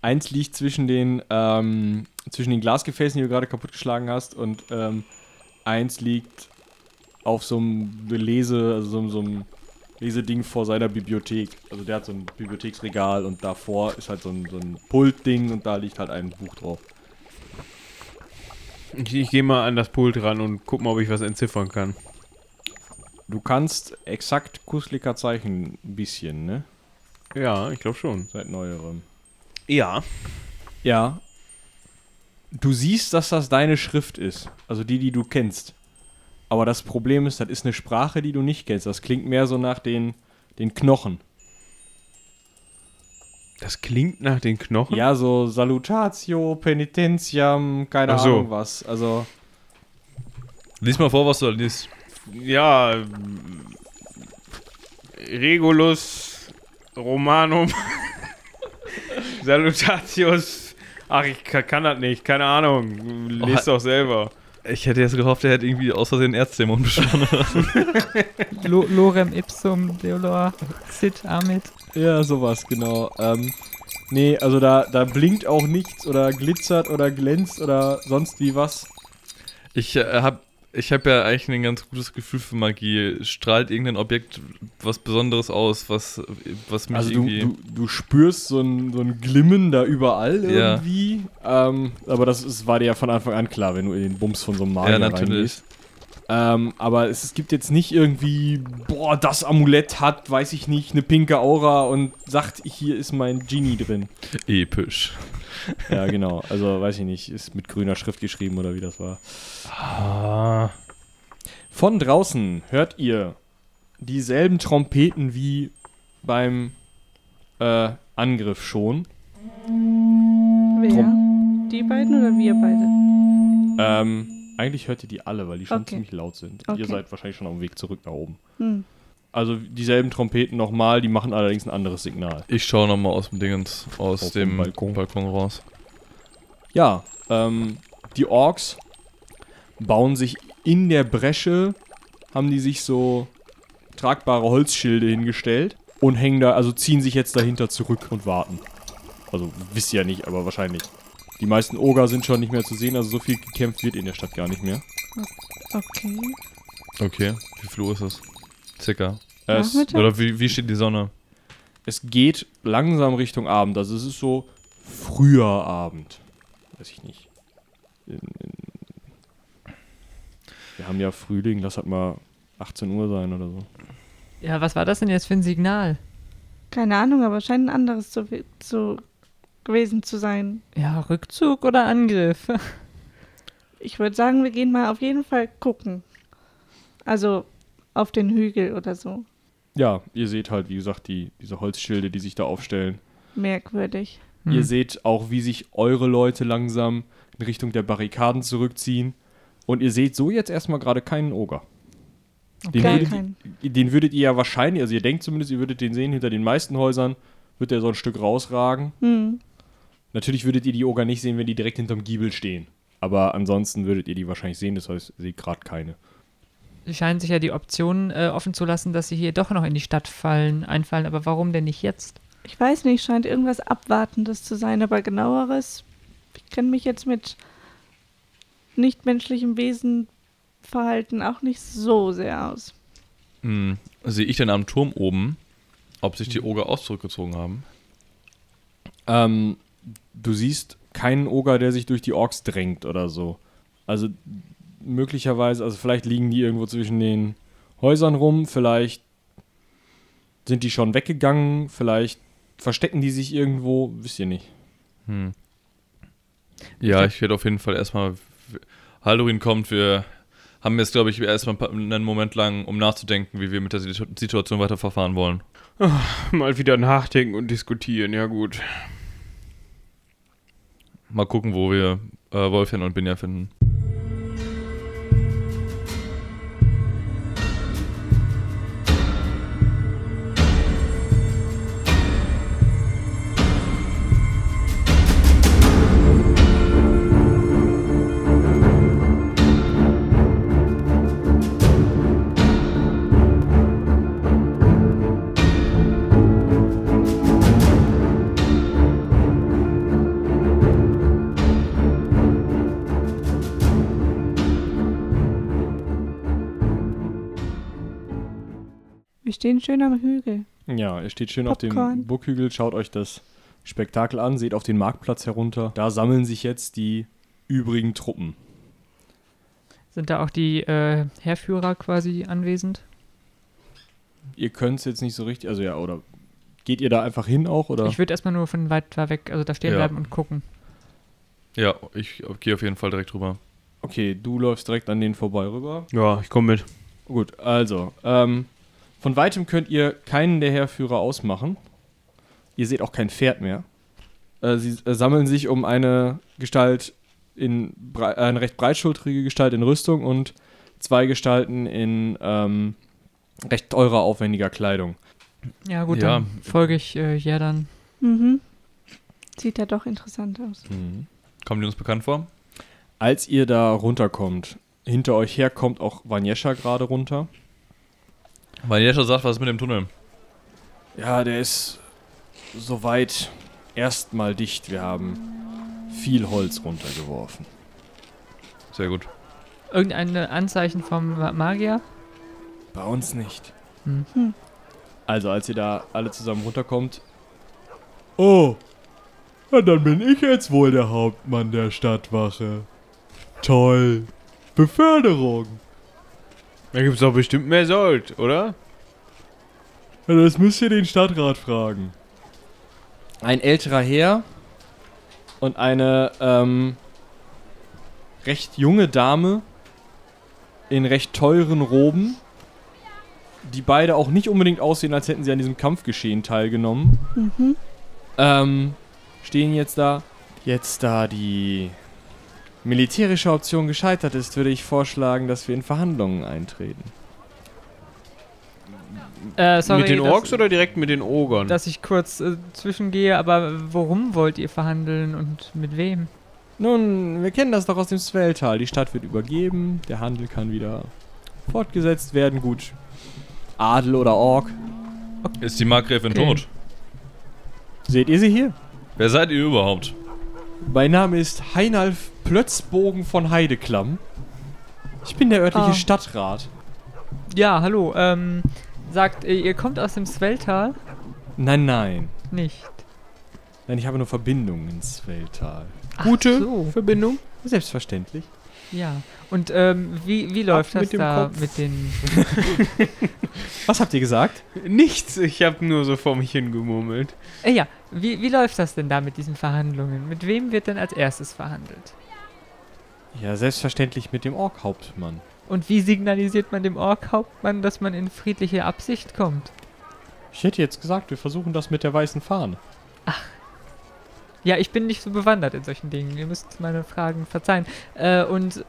Speaker 7: Eins liegt zwischen den, ähm, zwischen den Glasgefäßen, die du gerade kaputtgeschlagen hast, und ähm, eins liegt auf so einem Lese, also so, so einem Leseding vor seiner Bibliothek. Also der hat so ein Bibliotheksregal und davor ist halt so ein, so ein Pultding und da liegt halt ein Buch drauf.
Speaker 4: Ich, ich gehe mal an das Pult ran und guck mal, ob ich was entziffern kann.
Speaker 7: Du kannst exakt Kusliker Zeichen ein bisschen, ne?
Speaker 4: Ja, ich glaube schon.
Speaker 7: Seit neuerem.
Speaker 4: Ja.
Speaker 7: Ja. Du siehst, dass das deine Schrift ist. Also die, die du kennst. Aber das Problem ist, das ist eine Sprache, die du nicht kennst. Das klingt mehr so nach den, den Knochen.
Speaker 4: Das klingt nach den Knochen.
Speaker 7: Ja, so Salutatio, Penitentiam, keine
Speaker 4: Ach so.
Speaker 7: Ahnung was. Also,
Speaker 5: Lies mal vor, was du da liest.
Speaker 4: Ja. Regulus Romanum Salutatius. Ach, ich kann, kann das nicht. Keine Ahnung. Lest doch selber.
Speaker 5: Ich hätte jetzt gehofft, er hätte irgendwie aus Versehen Erzdämon beschworen.
Speaker 2: Lo Lorem ipsum deolor sit amit.
Speaker 7: ja, sowas, genau. Ähm, nee, also da, da blinkt auch nichts oder glitzert oder glänzt oder sonst wie was.
Speaker 5: Ich äh, habe ich hab ja eigentlich ein ganz gutes Gefühl für Magie. Strahlt irgendein Objekt was Besonderes aus, was, was mich
Speaker 7: Also du,
Speaker 5: irgendwie...
Speaker 7: du, du spürst so ein, so ein Glimmen da überall
Speaker 5: Ja.
Speaker 7: irgendwie. Ähm, aber das ist, war dir ja von Anfang an klar, wenn du in den Bums von so einem Magier
Speaker 5: ja, natürlich.
Speaker 7: reingehst. Ähm, aber es, es gibt jetzt nicht irgendwie, boah, das Amulett hat, weiß ich nicht, eine pinke Aura und sagt, hier ist mein Genie drin.
Speaker 5: Episch.
Speaker 7: Ja, genau. Also, weiß ich nicht, ist mit grüner Schrift geschrieben oder wie das war.
Speaker 4: Ah.
Speaker 7: Von draußen hört ihr dieselben Trompeten wie beim äh, Angriff schon.
Speaker 3: Wer? Die beiden oder wir beide?
Speaker 7: Ähm, eigentlich hört ihr die alle, weil die schon
Speaker 3: Okay.
Speaker 7: ziemlich laut sind.
Speaker 3: Okay.
Speaker 7: Ihr seid wahrscheinlich schon auf dem Weg zurück nach oben.
Speaker 3: Hm.
Speaker 7: Also dieselben Trompeten nochmal, die machen allerdings ein anderes Signal.
Speaker 5: Ich schaue nochmal aus dem Dingens, aus
Speaker 7: Auf
Speaker 5: dem
Speaker 7: dem
Speaker 5: Balkon.
Speaker 7: Balkon.
Speaker 5: raus.
Speaker 7: Ja, ähm, die Orks bauen sich in der Bresche, haben die sich so tragbare Holzschilde hingestellt und hängen da, also ziehen sich jetzt dahinter zurück und warten. Also wisst ihr ja nicht, aber wahrscheinlich. Die meisten Oger sind schon nicht mehr zu sehen, also so viel gekämpft wird in der Stadt gar nicht mehr.
Speaker 3: Okay.
Speaker 5: Okay, wie viel Uhr ist es? Circa.
Speaker 7: Es?
Speaker 5: Oder wie, wie steht die Sonne?
Speaker 7: es geht langsam Richtung Abend, also es ist so früher Abend. Weiß ich nicht. In, in, wir haben ja Frühling, lass halt mal 18 Uhr sein oder so.
Speaker 2: Ja, was war das denn jetzt für ein Signal?
Speaker 3: Keine Ahnung, aber scheint ein anderes zu, zu gewesen zu sein.
Speaker 2: Ja, Rückzug oder Angriff?
Speaker 3: Ich würde sagen, wir gehen mal auf jeden Fall gucken. Also auf den Hügel oder so.
Speaker 7: Ja, ihr seht halt, wie gesagt, die, diese Holzschilde, die sich da aufstellen.
Speaker 3: Merkwürdig.
Speaker 7: Ihr
Speaker 2: Hm.
Speaker 7: seht auch, wie sich eure Leute langsam in Richtung der Barrikaden zurückziehen. Und ihr seht so jetzt erstmal gerade keinen Oger. Den,
Speaker 3: Gar
Speaker 7: würdet,
Speaker 3: keinen.
Speaker 7: ihr- den würdet ihr ja wahrscheinlich, also ihr denkt zumindest, ihr würdet den sehen, hinter den meisten Häusern wird der so ein Stück rausragen.
Speaker 3: Hm.
Speaker 7: Natürlich würdet ihr die Oger nicht sehen, wenn die direkt hinterm Giebel stehen. Aber ansonsten würdet ihr die wahrscheinlich sehen, das heißt, ihr seht gerade keine.
Speaker 2: Sie scheinen sich ja die Option äh, offen zu lassen, dass sie hier doch noch in die Stadt fallen, einfallen. Aber warum denn nicht jetzt?
Speaker 3: Ich weiß nicht, scheint irgendwas Abwartendes zu sein, aber genaueres. Ich kenne mich jetzt mit nichtmenschlichem Wesenverhalten auch nicht so sehr aus.
Speaker 5: Hm, sehe ich denn am Turm oben, ob sich die Oger auch zurückgezogen haben?
Speaker 7: Ähm, du siehst keinen Oger, der sich durch die Orks drängt oder so. Also möglicherweise, also vielleicht liegen die irgendwo zwischen den Häusern rum, vielleicht sind die schon weggegangen, vielleicht verstecken die sich irgendwo, wisst ihr nicht.
Speaker 5: Hm. Ja, ich werde auf jeden Fall erstmal. Halloween kommt, wir haben jetzt, glaube ich, erstmal einen Moment lang, um nachzudenken, wie wir mit der Situ- Situation weiter verfahren wollen.
Speaker 4: Mal wieder nachdenken und diskutieren, ja gut.
Speaker 5: mal gucken, wo wir äh, Wolfjan und Binja finden.
Speaker 3: Schön am Hügel.
Speaker 7: Ja, ihr steht schön auf
Speaker 3: Popcorn.
Speaker 7: dem Burghügel, schaut euch das Spektakel an, seht auf den Marktplatz herunter. Da sammeln sich jetzt die übrigen Truppen.
Speaker 2: Sind da auch die äh, Heerführer quasi anwesend?
Speaker 7: Ihr könnt es jetzt nicht so richtig, also ja, oder geht ihr da einfach hin auch, oder?
Speaker 2: Ich würde erstmal nur von weit weg, also da stehen
Speaker 5: Ja.
Speaker 2: bleiben und gucken.
Speaker 5: Ja, ich gehe auf jeden Fall direkt rüber.
Speaker 7: Okay, du läufst direkt an denen vorbei rüber.
Speaker 4: Ja, ich komme mit.
Speaker 7: Gut, also, ähm, von weitem könnt ihr keinen der Heerführer ausmachen. Ihr seht auch kein Pferd mehr. Äh, sie äh, sammeln sich um eine Gestalt in brei- äh, eine recht breitschultrige Gestalt in Rüstung und zwei Gestalten in ähm, recht teurer, aufwendiger Kleidung.
Speaker 2: Ja, gut,
Speaker 5: Ja.
Speaker 2: dann folge ich äh, ja dann.
Speaker 3: Mhm. Sieht ja doch interessant aus.
Speaker 5: Kommen die uns bekannt vor?
Speaker 7: Als ihr da runterkommt, hinter euch her kommt auch Vanjescha gerade runter.
Speaker 5: Weil Jescha sagt, was ist mit dem Tunnel?
Speaker 7: Ja, der ist soweit erstmal dicht. Wir haben viel Holz runtergeworfen.
Speaker 5: Sehr gut.
Speaker 2: Irgendein Anzeichen vom Ma- Magier?
Speaker 7: Bei uns nicht.
Speaker 2: Hm.
Speaker 3: Hm.
Speaker 7: Also, als ihr da alle zusammen runterkommt. Oh, na dann bin ich jetzt wohl der Hauptmann der Stadtwache. Toll. Beförderung.
Speaker 4: Da gibt es doch bestimmt mehr Sold, oder?
Speaker 7: Ja, das müsst ihr den Stadtrat fragen. Ein älterer Herr und eine ähm, recht junge Dame in recht teuren Roben, die beide auch nicht unbedingt aussehen, als hätten sie an diesem Kampfgeschehen teilgenommen.
Speaker 3: Mhm.
Speaker 7: Ähm, stehen jetzt da. Jetzt da die militärische Option gescheitert ist, würde ich vorschlagen, dass wir in Verhandlungen eintreten.
Speaker 2: Äh, sorry,
Speaker 4: mit den
Speaker 2: dass-
Speaker 4: Orks oder direkt mit den Ogern?
Speaker 2: Dass ich kurz äh, zwischengehe, aber worum wollt ihr verhandeln und mit wem?
Speaker 7: Nun, wir kennen das doch aus dem Swelltal. Die Stadt wird übergeben, der Handel kann wieder fortgesetzt werden. Gut. Adel oder Ork.
Speaker 5: Ist die Markgräfin
Speaker 2: Okay.
Speaker 5: tot?
Speaker 7: Seht ihr sie hier?
Speaker 5: Wer seid ihr überhaupt?
Speaker 7: Mein Name ist Heinalf Plötzbogen von Heideklamm. Ich bin der örtliche
Speaker 2: Ah.
Speaker 7: Stadtrat.
Speaker 2: Ja, hallo. Ähm, sagt, ihr, ihr kommt aus dem Swelltal?
Speaker 7: Nein, nein.
Speaker 2: Nicht.
Speaker 7: Nein, ich habe nur Verbindungen ins Swelltal.
Speaker 4: Gute
Speaker 2: so.
Speaker 4: Verbindung?
Speaker 7: Selbstverständlich.
Speaker 2: Ja. Und ähm, wie, wie läuft
Speaker 4: Ab
Speaker 2: das
Speaker 4: mit dem
Speaker 2: da
Speaker 4: Kopf.
Speaker 2: mit den.
Speaker 7: Was habt ihr gesagt?
Speaker 4: Nichts, ich habe nur so vor mich hingemurmelt.
Speaker 2: Äh, ja, wie, wie läuft das denn da mit diesen Verhandlungen? Mit wem wird denn als erstes verhandelt?
Speaker 7: Ja, selbstverständlich mit dem Ork-Hauptmann.
Speaker 2: Und wie signalisiert man dem Ork-Hauptmann, dass man in friedliche Absicht kommt?
Speaker 7: Ich hätte jetzt gesagt, wir versuchen das mit der weißen Fahne.
Speaker 2: Ja, ich bin nicht so bewandert in solchen Dingen. Ihr müsst meine Fragen verzeihen. Äh, und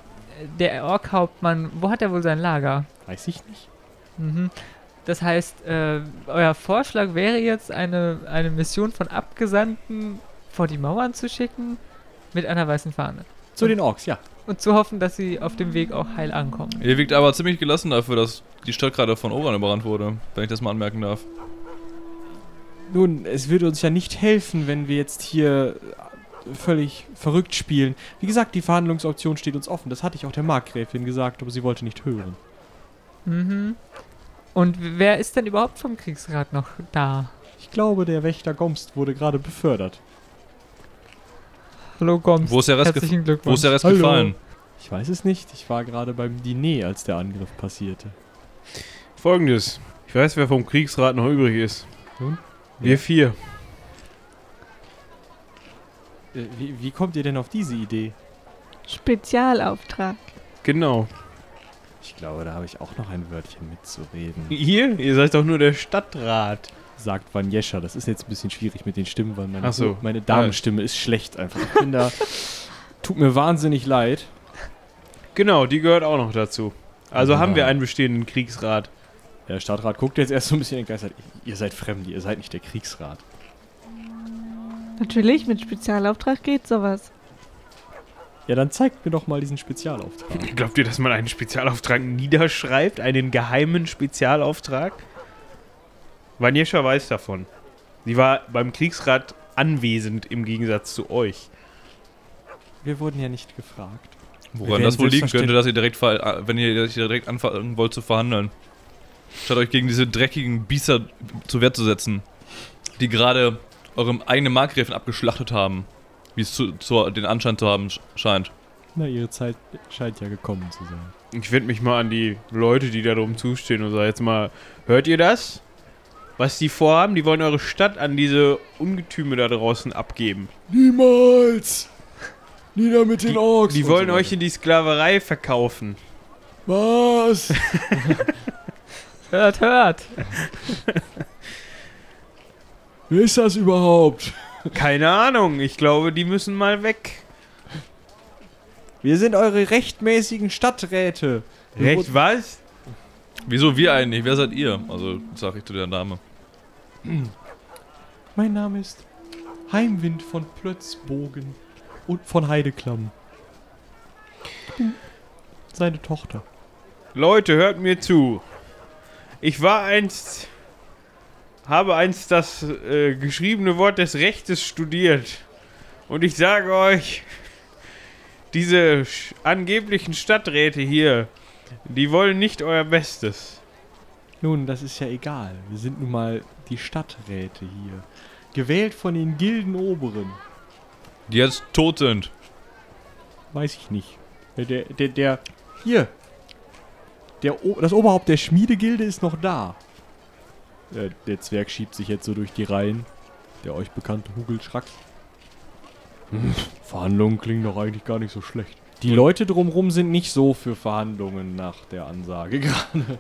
Speaker 2: der Ork-Hauptmann, wo hat er wohl sein Lager?
Speaker 7: Weiß ich nicht.
Speaker 2: Mhm. Das heißt, äh, euer Vorschlag wäre jetzt, eine, eine Mission von Abgesandten vor die Mauern zu schicken mit einer weißen Fahne.
Speaker 7: Zu den Orks, ja.
Speaker 2: Und zu hoffen, dass sie auf dem Weg auch heil ankommen.
Speaker 5: Ihr wirkt aber ziemlich gelassen dafür, dass die Stadt gerade von Oran überrannt wurde, wenn ich das mal anmerken darf.
Speaker 7: Nun, es würde uns ja nicht helfen, wenn wir jetzt hier völlig verrückt spielen. Wie gesagt, die Verhandlungsoption steht uns offen. Das hatte ich auch der Markgräfin gesagt, aber sie wollte nicht hören.
Speaker 2: Mhm. Und wer ist denn überhaupt vom Kriegsrat noch da?
Speaker 7: Ich glaube, der Wächter Gomst wurde gerade befördert.
Speaker 2: Hallo Goms.
Speaker 5: Wo ist der Rest,
Speaker 2: Herzlichen
Speaker 5: wo
Speaker 2: Glückwunsch.
Speaker 5: ist der Rest
Speaker 7: Hallo.
Speaker 5: gefallen?
Speaker 7: Ich weiß es nicht. Ich war gerade beim Diner, als der Angriff passierte.
Speaker 4: Folgendes. Ich weiß, wer vom Kriegsrat noch übrig ist.
Speaker 7: Nun?
Speaker 4: Wir vier.
Speaker 7: Äh, wie, wie kommt ihr denn auf diese Idee?
Speaker 3: Spezialauftrag.
Speaker 4: Genau.
Speaker 7: Ich glaube, da habe ich auch noch ein Wörtchen mitzureden.
Speaker 4: Ihr? Ihr seid doch nur der Stadtrat.
Speaker 7: sagt Vanjescha. Das ist jetzt ein bisschen schwierig mit den Stimmen, weil meine,
Speaker 4: Ach so.
Speaker 7: meine Damenstimme ist schlecht einfach. Ich bin da. Tut mir wahnsinnig leid.
Speaker 4: Genau, die gehört auch noch dazu. Also
Speaker 7: Ja.
Speaker 4: haben wir einen bestehenden Kriegsrat.
Speaker 7: Der Stadtrat guckt jetzt erst so ein bisschen entgeistert. Ihr seid Fremde, ihr seid nicht der Kriegsrat.
Speaker 3: Natürlich, mit Spezialauftrag geht sowas.
Speaker 7: Ja, dann zeigt mir doch mal diesen Spezialauftrag.
Speaker 4: Glaubt ihr, dass man einen Spezialauftrag niederschreibt? Einen geheimen Spezialauftrag? Vanjescha weiß davon. Sie war beim Kriegsrat anwesend im Gegensatz zu euch.
Speaker 7: Wir wurden ja nicht gefragt.
Speaker 5: Woran das wohl liegen könnte, dass ihr direkt, äh, wenn ihr dass ihr direkt anfangen wollt zu verhandeln. Statt euch gegen diese dreckigen Biester zu Wehr zu setzen, die gerade eurem eigenen Markgräfen abgeschlachtet haben, wie es zu, zu, den Anschein zu haben sch- scheint.
Speaker 7: Na, ihre Zeit scheint ja gekommen zu sein.
Speaker 4: Ich wende mich mal an die Leute, die da drum zustehen und sage jetzt mal, hört ihr das? Was die vorhaben? Die wollen eure Stadt an diese Ungetüme da draußen abgeben.
Speaker 7: Niemals! Nieder mit den Orks!
Speaker 4: Die wollen euch in die Sklaverei verkaufen.
Speaker 7: Was?
Speaker 2: Hört, hört!
Speaker 7: Wer ist das überhaupt?
Speaker 4: Keine Ahnung, ich glaube, die müssen mal weg.
Speaker 7: Wir sind eure rechtmäßigen Stadträte.
Speaker 4: Recht was?
Speaker 5: Wieso wir eigentlich? Wer seid ihr? Also, sag ich zu der Dame.
Speaker 7: Mein Name ist Heimwind von Plötzbogen und von Heideklamm. Seine Tochter.
Speaker 4: Leute, hört mir zu. Ich war einst. Habe einst das äh, geschriebene Wort des Rechtes studiert. Und ich sage euch, diese angeblichen Stadträte hier, die wollen nicht euer Bestes.
Speaker 7: Nun, das ist ja egal. Wir sind nun mal die Stadträte hier. Gewählt von den Gildenoberen.
Speaker 5: Die jetzt tot sind.
Speaker 7: Weiß ich nicht. Der, der, der, der hier. Der, das Oberhaupt der Schmiedegilde ist noch da. Der, der Zwerg schiebt sich jetzt so durch die Reihen. Der euch bekannte Hugelschrack. Hm, Verhandlungen klingen doch eigentlich gar nicht so schlecht. Die Leute drumrum sind nicht so für Verhandlungen nach der Ansage gerade.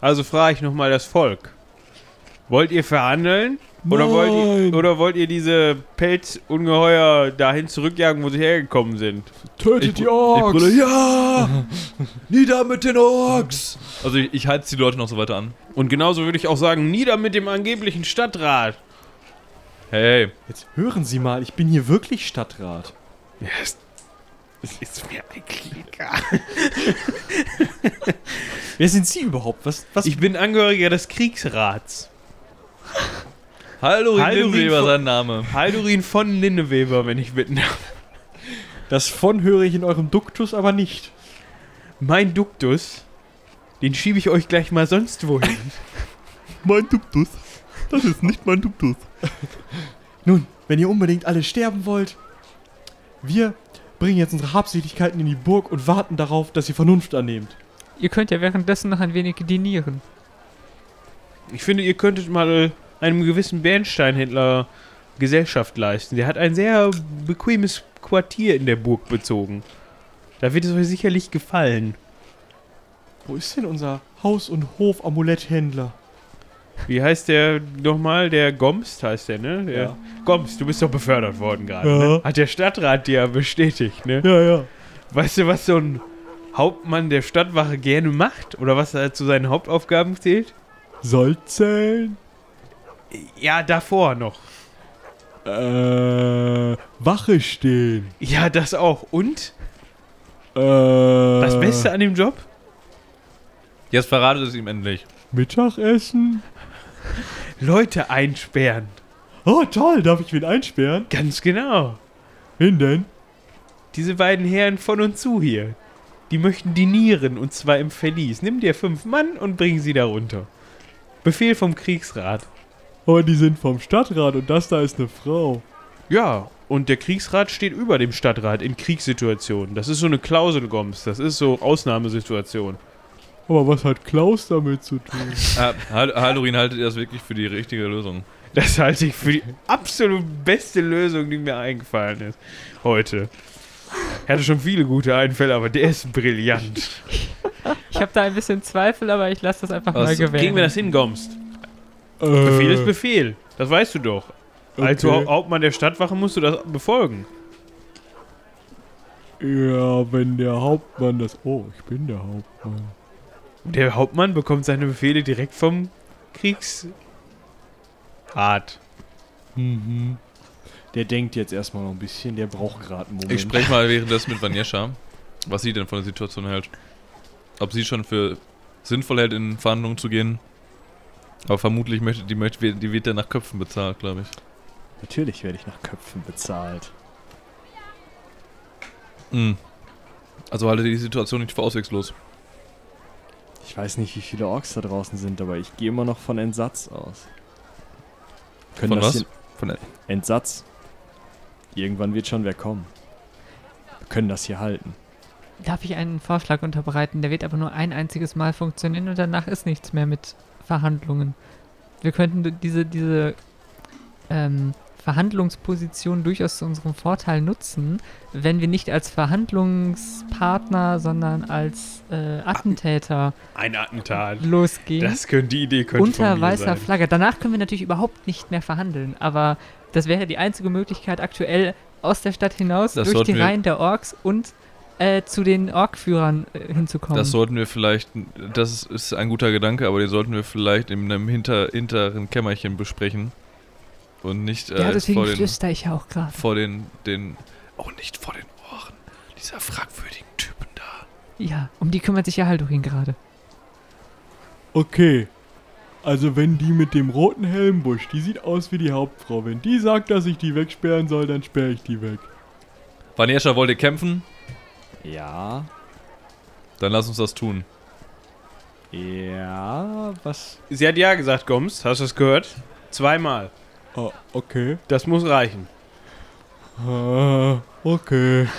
Speaker 4: Also frage ich nochmal das Volk. Wollt ihr verhandeln? Oder wollt, ihr, oder wollt ihr diese Pelzungeheuer dahin zurückjagen, wo sie hergekommen sind?
Speaker 7: Tötet
Speaker 5: Ich-
Speaker 7: die
Speaker 5: ich
Speaker 7: Orks!
Speaker 5: brülle,
Speaker 7: ja! Nieder mit den Orks!
Speaker 5: Also, ich, ich halte die Leute noch so weiter an.
Speaker 4: Und genauso würde ich auch sagen, nieder mit dem angeblichen Stadtrat.
Speaker 5: Hey,
Speaker 7: Jetzt hören Sie mal, ich bin hier wirklich Stadtrat.
Speaker 4: Ja, das, das ist mir eigentlich egal.
Speaker 7: Wer sind Sie überhaupt? Was, was
Speaker 4: Ich bin Angehöriger des Kriegsrats.
Speaker 5: Hallo,
Speaker 4: Haldurin
Speaker 5: Lindenweber,
Speaker 4: von-
Speaker 5: sein Name.
Speaker 4: Haldurin von Linneweber, wenn ich bitten darf.
Speaker 7: Das von höre ich in eurem Duktus aber nicht.
Speaker 4: Mein Duktus, den schiebe ich euch gleich mal sonst wohin.
Speaker 7: Mein Duktus. Das ist nicht mein Duktus. Nun, wenn ihr unbedingt alle sterben wollt, wir bringen jetzt unsere Habseligkeiten in die Burg und warten darauf, dass ihr Vernunft annehmt.
Speaker 2: Ihr könnt ja währenddessen noch ein wenig dinieren.
Speaker 4: Ich finde, ihr könntet mal einem gewissen Bernsteinhändler Gesellschaft leisten. Der hat ein sehr bequemes Quartier in der Burg bezogen. Da wird es euch sicherlich gefallen.
Speaker 7: Wo ist denn unser Haus- und Hof-Amuletthändler?
Speaker 4: Wie heißt der nochmal? Der Gomst heißt der, ne? Der
Speaker 7: Ja.
Speaker 4: Gomst, du bist doch befördert worden gerade.
Speaker 7: Ja.
Speaker 4: Ne? Hat der Stadtrat dir ja bestätigt, ne?
Speaker 7: Ja, ja.
Speaker 4: Weißt du, was so ein Hauptmann der Stadtwache gerne macht? Oder was er zu seinen Hauptaufgaben zählt?
Speaker 7: Soll zählen?
Speaker 4: Ja, davor noch.
Speaker 7: Äh, Wache stehen.
Speaker 4: Ja, das auch. Und?
Speaker 7: Äh,
Speaker 4: Das Beste an dem Job?
Speaker 5: Jetzt verratet es ihm endlich.
Speaker 7: Mittagessen?
Speaker 4: Leute einsperren.
Speaker 7: Oh, toll. Darf ich wen einsperren?
Speaker 4: Ganz genau.
Speaker 7: Wen denn?
Speaker 4: Diese beiden Herren von und zu hier. Die möchten dinieren und zwar im Verlies. Nimm dir fünf Mann und bring sie da runter. Befehl vom Kriegsrat.
Speaker 7: Oh, die sind vom Stadtrat und das da ist eine Frau.
Speaker 4: Ja, und der Kriegsrat steht über dem Stadtrat in Kriegssituationen. Das ist so eine Klausel, Goms. Das ist so Ausnahmesituation.
Speaker 7: Aber was hat Klaus damit zu tun?
Speaker 5: Äh, Hal- Haldorin haltet ihr das wirklich für die richtige Lösung?
Speaker 4: Das halte ich für die absolut beste Lösung, die mir eingefallen ist heute. Ich hatte schon viele gute Einfälle, aber der ist brillant.
Speaker 2: Ich habe da ein bisschen Zweifel, aber ich lasse das einfach
Speaker 5: Was
Speaker 2: mal gewähren.
Speaker 4: Kriegen wir das hin, Gomst? Befehl ist Befehl. Das weißt du doch. Als
Speaker 7: Okay.
Speaker 4: Hau- Hauptmann der Stadtwache musst du das befolgen.
Speaker 7: Ja, wenn der Hauptmann das. Oh, ich bin der Hauptmann.
Speaker 4: Der Hauptmann bekommt seine Befehle direkt vom Kriegsrat.
Speaker 7: Mhm. Der denkt jetzt erstmal noch ein bisschen, der braucht gerade einen Moment.
Speaker 5: Ich spreche mal währenddessen mit Vanjescha, was sie denn von der Situation hält. Ob sie schon für sinnvoll hält, in Verhandlungen zu gehen. Aber vermutlich möchte die, möchte, die wird ja nach Köpfen bezahlt, glaube ich.
Speaker 7: Natürlich werde ich nach Köpfen bezahlt.
Speaker 5: Mhm. Also halte die Situation nicht für auswegslos.
Speaker 7: Ich weiß nicht, wie viele Orks da draußen sind, aber ich gehe immer noch von Entsatz aus. Können
Speaker 5: Von
Speaker 7: das
Speaker 5: was? Von
Speaker 7: Entsatz. Irgendwann wird schon wer kommen. Wir können das hier halten.
Speaker 2: Darf ich einen Vorschlag unterbreiten? Der wird aber nur ein einziges Mal funktionieren und danach ist nichts mehr mit Verhandlungen. Wir könnten diese, diese ähm, Verhandlungsposition durchaus zu unserem Vorteil nutzen, wenn wir nicht als Verhandlungspartner, sondern als äh, Attentäter
Speaker 4: Ein Attentat.
Speaker 2: losgehen.
Speaker 4: Das könnte die Idee könnte
Speaker 2: unter
Speaker 4: von mir
Speaker 2: weißer
Speaker 4: sein.
Speaker 2: Flagge. Danach können wir natürlich überhaupt nicht mehr verhandeln, aber das wäre die einzige Möglichkeit aktuell aus der Stadt hinaus,
Speaker 5: Das
Speaker 2: durch die Reihen der Orks und äh, zu den Orkführern äh, hinzukommen.
Speaker 5: Das sollten wir vielleicht, das ist, ein guter Gedanke, aber den sollten wir vielleicht in einem hinter, hinteren Kämmerchen besprechen. Und nicht äh,
Speaker 2: ja, deswegen
Speaker 5: vor den,
Speaker 2: flüster ich ja auch gerade.
Speaker 5: vor den, den, oh nicht vor den Ohren dieser fragwürdigen Typen da.
Speaker 2: Ja, um die kümmert sich ja Haldurin gerade.
Speaker 7: Okay. Also wenn die mit dem roten Helmbusch, die sieht aus wie die Hauptfrau. Wenn die sagt, dass ich die wegsperren soll, dann sperre ich die weg.
Speaker 5: Vanjescha wollte kämpfen,
Speaker 7: Ja.
Speaker 5: dann lass uns das tun.
Speaker 7: Ja, was?
Speaker 4: Sie hat ja gesagt, Goms. Hast du es gehört? Zweimal.
Speaker 7: Oh, okay.
Speaker 4: Das muss reichen.
Speaker 7: Ah, okay.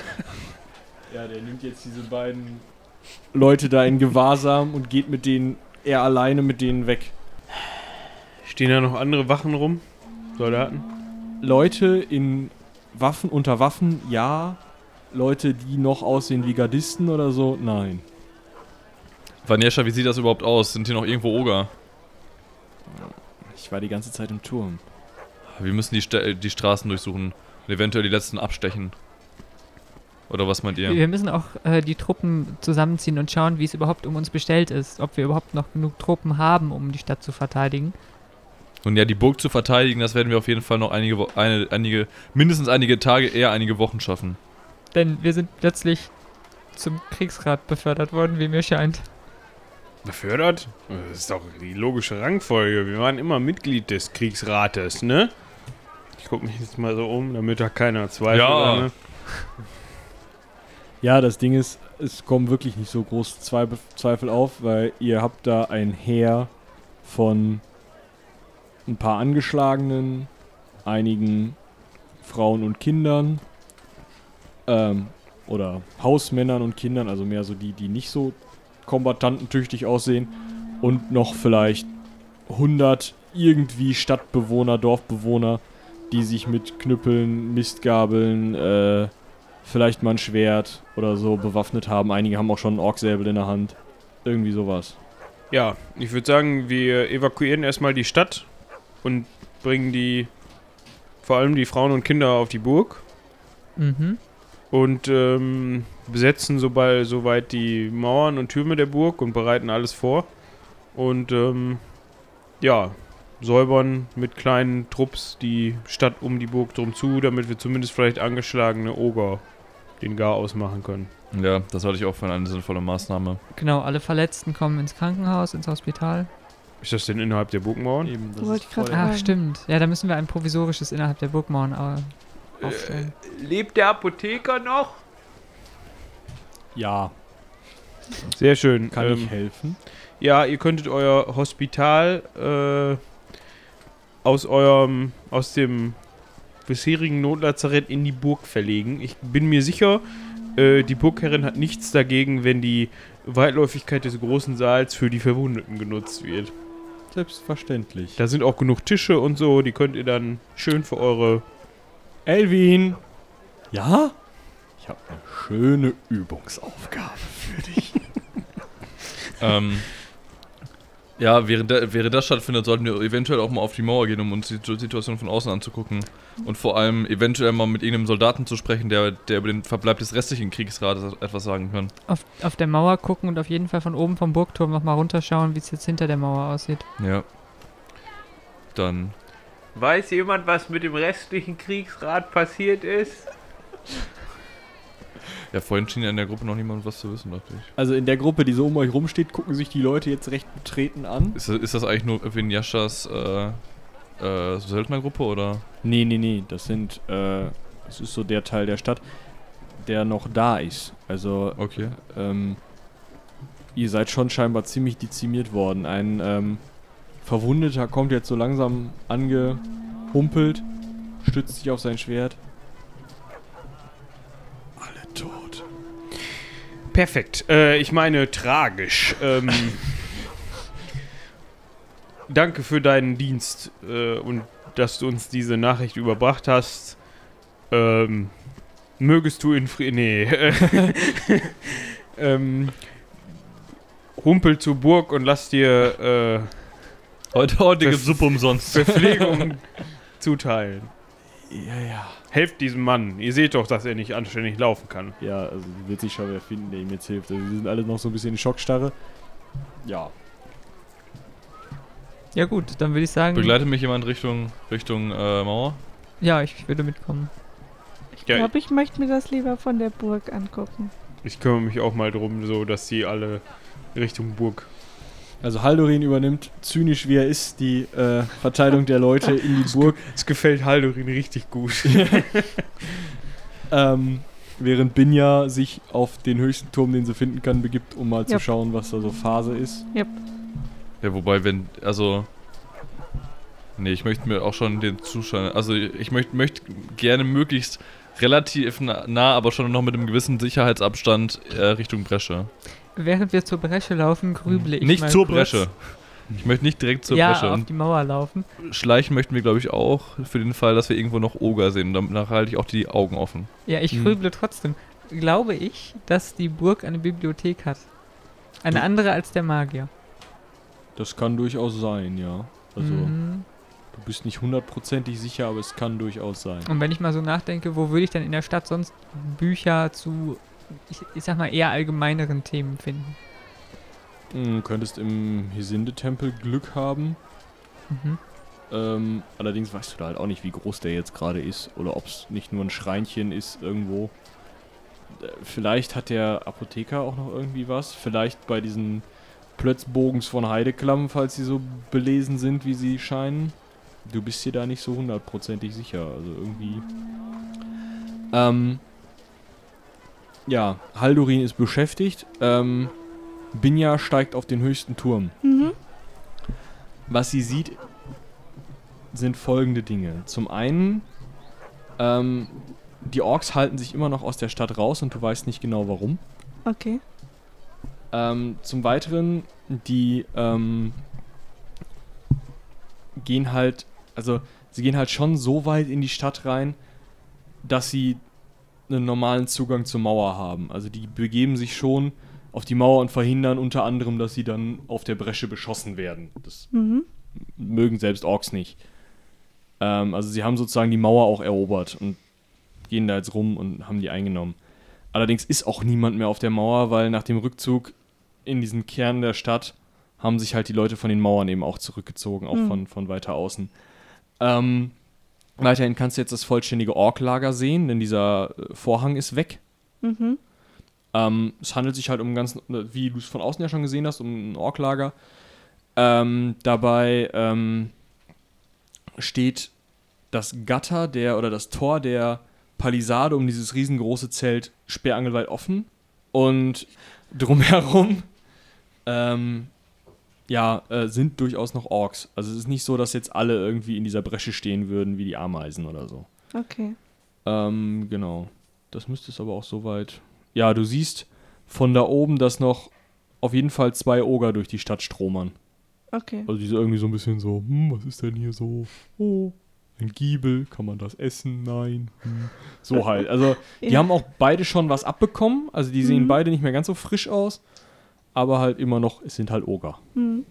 Speaker 7: Ja, der nimmt jetzt diese beiden Leute da in Gewahrsam und geht mit denen, er alleine mit denen weg.
Speaker 4: Stehen da noch andere Wachen rum? Soldaten?
Speaker 7: Leute in Waffen, unter Waffen, ja. Leute, die noch aussehen wie Gardisten oder so, nein.
Speaker 5: Vanjescha, wie sieht das überhaupt aus? Sind hier noch irgendwo Oger?
Speaker 7: Ich war die ganze Zeit im Turm.
Speaker 5: Wir müssen die, Sta- die Straßen durchsuchen und eventuell die letzten abstechen. Oder was meint ihr?
Speaker 2: Wir müssen auch äh, die Truppen zusammenziehen und schauen, wie es überhaupt um uns bestellt ist. Ob wir überhaupt noch genug Truppen haben, um die Stadt zu verteidigen.
Speaker 5: Und ja, die Burg zu verteidigen, das werden wir auf jeden Fall noch einige, Wo eine, einige mindestens einige Tage, eher einige Wochen schaffen.
Speaker 2: Denn wir sind plötzlich zum Kriegsrat befördert worden, wie mir scheint.
Speaker 4: Befördert? Das ist doch die logische Rangfolge. Wir waren immer Mitglied des Kriegsrates, ne? Ich guck mich jetzt mal so um, damit da keiner zweifelt.
Speaker 5: Ja.
Speaker 4: Ne?
Speaker 7: Ja, das Ding ist, es kommen wirklich nicht so große Zweifel, Zweifel auf, weil ihr habt da ein Heer von ein paar Angeschlagenen, einigen Frauen und Kindern ähm, oder Hausmännern und Kindern, also mehr so die, die nicht so kombantantentüchtig aussehen und noch vielleicht 100 irgendwie Stadtbewohner, Dorfbewohner, die sich mit Knüppeln, Mistgabeln, äh, vielleicht mal ein Schwert oder so bewaffnet haben. Einige haben auch schon einen Orksäbel in der Hand. Irgendwie sowas.
Speaker 4: Ja, ich würde sagen, wir evakuieren erstmal die Stadt und bringen die, vor allem die Frauen und Kinder auf die Burg
Speaker 2: Mhm.
Speaker 4: Und ähm, besetzen sobald, soweit die Mauern und Türme der Burg und bereiten alles vor. Und ähm, ja, säubern mit kleinen Trupps die Stadt um die Burg drum zu, damit wir zumindest vielleicht angeschlagene Oger den Gar ausmachen können.
Speaker 5: Ja, das halte ich auch für eine sinnvolle Maßnahme.
Speaker 2: Genau, alle Verletzten kommen ins Krankenhaus, ins Hospital.
Speaker 4: Ist das denn innerhalb der Burgmauern?
Speaker 7: Eben, das
Speaker 3: Wollte
Speaker 7: ist voll-.
Speaker 2: Ach, stimmt. Ja, da müssen wir ein provisorisches innerhalb der Burgmauern äh.
Speaker 4: Lebt der Apotheker noch?
Speaker 7: Ja,
Speaker 4: Sehr schön.
Speaker 7: kann
Speaker 4: Ähm,
Speaker 7: ich helfen?
Speaker 4: Ja, ihr könntet euer Hospital äh, aus eurem, aus dem bisherigen Notlazarett in die Burg verlegen. Ich bin mir sicher, äh, die Burgherrin hat nichts dagegen, wenn die Weitläufigkeit des großen Saals für die Verwundeten genutzt wird.
Speaker 7: Selbstverständlich.
Speaker 4: Da sind auch genug Tische und so, die könnt ihr dann schön für eure.
Speaker 7: Elvin! Ja? Ich habe eine schöne Übungsaufgabe für dich.
Speaker 5: ähm, Ja, während, der, während das stattfindet, sollten wir eventuell auch mal auf die Mauer gehen, um uns die Situation von außen anzugucken. Und vor allem eventuell mal mit irgendeinem Soldaten zu sprechen, der, der über den Verbleib des restlichen Kriegsrates etwas sagen kann.
Speaker 2: Auf, auf der Mauer gucken und auf jeden Fall von oben vom Burgturm nochmal runterschauen, wie es jetzt hinter der Mauer aussieht.
Speaker 5: Ja. Dann.
Speaker 8: Weiß jemand, was mit dem restlichen Kriegsrat passiert ist?
Speaker 5: Ja, vorhin schien ja in der Gruppe noch niemand was zu wissen, dachte ich.
Speaker 7: Also in der Gruppe, die so um euch rumsteht, gucken sich die Leute jetzt recht betreten an.
Speaker 5: Ist das, ist das eigentlich nur Vinyashas äh, äh, Söldnergruppe oder?
Speaker 7: Nee, nee, nee, das sind, äh, das ist so der Teil der Stadt, der noch da ist. Also,
Speaker 5: Okay.
Speaker 7: ähm, ihr seid schon scheinbar ziemlich dezimiert worden. Ein ähm, Verwundeter kommt jetzt so langsam angehumpelt, stützt sich auf sein Schwert. Alle tot.
Speaker 4: Perfekt. Äh, ich meine, tragisch. Ähm, danke für deinen Dienst äh, und dass du uns diese Nachricht überbracht hast. Ähm, mögest du in Frieden. Nee. ähm, humpel zur Burg und lass dir äh,
Speaker 5: Heute, gibt's Suppe umsonst.
Speaker 4: Verpflegung zuteilen.
Speaker 7: Ja, ja.
Speaker 4: Helft diesem Mann. Ihr seht doch, dass er nicht anständig laufen kann.
Speaker 7: Ja, also wird sich schon wer finden, der ihm jetzt hilft. Also, die sind alle noch so ein bisschen in Schockstarre. Ja.
Speaker 2: Ja gut, dann würde ich sagen,
Speaker 5: Begleitet mich jemand Richtung, Richtung äh, Mauer?
Speaker 2: ja, ich würde mitkommen.
Speaker 3: Ich
Speaker 4: Ja,
Speaker 3: glaube, ich möchte mir das lieber von der Burg angucken.
Speaker 4: Ich kümmere mich auch mal drum, so dass sie alle Richtung Burg.
Speaker 7: Also Haldorin übernimmt, zynisch wie er ist, die äh, Verteilung der Leute in die Burg.
Speaker 4: Es gefällt Haldorin richtig gut.
Speaker 7: Ähm, während Binja sich auf den höchsten Turm, den sie finden kann, begibt, um mal zu
Speaker 3: Yep.
Speaker 7: schauen, was da so Phase ist.
Speaker 5: Ja, wobei, wenn, also. Nee, ich möchte mir auch schon den Zuschauern. Also, ich möchte möcht gerne möglichst relativ na- nah, aber schon noch mit einem gewissen Sicherheitsabstand äh, Richtung Bresche.
Speaker 2: Während wir zur Bresche laufen, grüble ich
Speaker 5: nicht
Speaker 2: mal
Speaker 5: zur
Speaker 2: kurz.
Speaker 5: Bresche. Ich möchte nicht direkt zur
Speaker 2: ja,
Speaker 5: Bresche.
Speaker 2: auf die Mauer laufen.
Speaker 5: Schleichen möchten wir, glaube ich, auch. Für den Fall, dass wir irgendwo noch Oger sehen. Danach halte ich auch die Augen offen.
Speaker 2: Ja, ich
Speaker 7: Hm.
Speaker 2: grüble trotzdem. Glaube ich, dass die Burg eine Bibliothek hat. Eine andere als der Magier.
Speaker 7: Das kann durchaus sein, ja. Also,
Speaker 2: Mhm.
Speaker 7: du bist nicht hundertprozentig sicher, aber es kann durchaus sein.
Speaker 2: Und wenn ich mal so nachdenke, wo würde ich denn in der Stadt sonst Bücher zu, ich, ich sag mal, eher allgemeineren Themen finden?
Speaker 7: Du könntest im Hesinde-Tempel Glück haben.
Speaker 2: Mhm.
Speaker 7: Ähm, allerdings weißt du da halt auch nicht, wie groß der jetzt gerade ist oder ob es nicht nur ein Schreinchen ist irgendwo. Äh, Vielleicht hat der Apotheker auch noch irgendwie was. Vielleicht bei diesen Plötzbogens von Heideklamm, falls sie so belesen sind, wie sie scheinen. Du bist dir da nicht so hundertprozentig sicher. Also irgendwie. Ähm. Ja, Haldurin ist beschäftigt. Ähm, Binja steigt auf den höchsten Turm.
Speaker 3: Mhm.
Speaker 7: Was sie sieht, sind folgende Dinge. Zum einen, ähm, die Orks halten sich immer noch aus der Stadt raus und du weißt nicht genau warum.
Speaker 3: Okay.
Speaker 7: Ähm, zum Weiteren, die ähm, gehen halt, also sie gehen halt schon so weit in die Stadt rein, dass sie einen normalen Zugang zur Mauer haben. Also die begeben sich schon auf die Mauer und verhindern unter anderem, dass sie dann auf der Bresche beschossen werden. Das
Speaker 3: Mhm.
Speaker 7: mögen selbst Orks nicht. Ähm, also sie haben sozusagen die Mauer auch erobert und gehen da jetzt rum und haben die eingenommen. Allerdings ist auch niemand mehr auf der Mauer, weil nach dem Rückzug in diesen Kern der Stadt haben sich halt die Leute von den Mauern eben auch zurückgezogen, auch
Speaker 3: Mhm.
Speaker 7: von, von weiter außen. Ähm, weiterhin kannst du jetzt das vollständige Orklager sehen, denn dieser äh, Vorhang ist weg.
Speaker 3: Mhm.
Speaker 7: Ähm, es handelt sich halt um ein ganz, wie du es von außen ja schon gesehen hast, um ein Orklager. Ähm, dabei ähm, steht das Gatter der oder das Tor der Palisade um dieses riesengroße Zelt sperrangelweit offen und drumherum ähm, ja, äh, sind durchaus noch Orks. Also es ist nicht so, dass jetzt alle irgendwie in dieser Bresche stehen würden wie die Ameisen oder so.
Speaker 3: Okay.
Speaker 7: Ähm, genau. Das müsste es aber auch soweit. Ja, du siehst von da oben, dass noch auf jeden Fall zwei Oger durch die Stadt stromern.
Speaker 3: Okay.
Speaker 7: Also die so irgendwie so ein bisschen so, hm, was ist denn hier so? Oh, ein Giebel, kann man das essen? Nein. Hm. So halt. Also die
Speaker 3: Ja.
Speaker 7: haben auch beide schon was abbekommen. Also die sehen
Speaker 3: Mhm.
Speaker 7: beide nicht mehr ganz so frisch aus. Aber halt immer noch, es sind halt Oger.
Speaker 3: Mhm.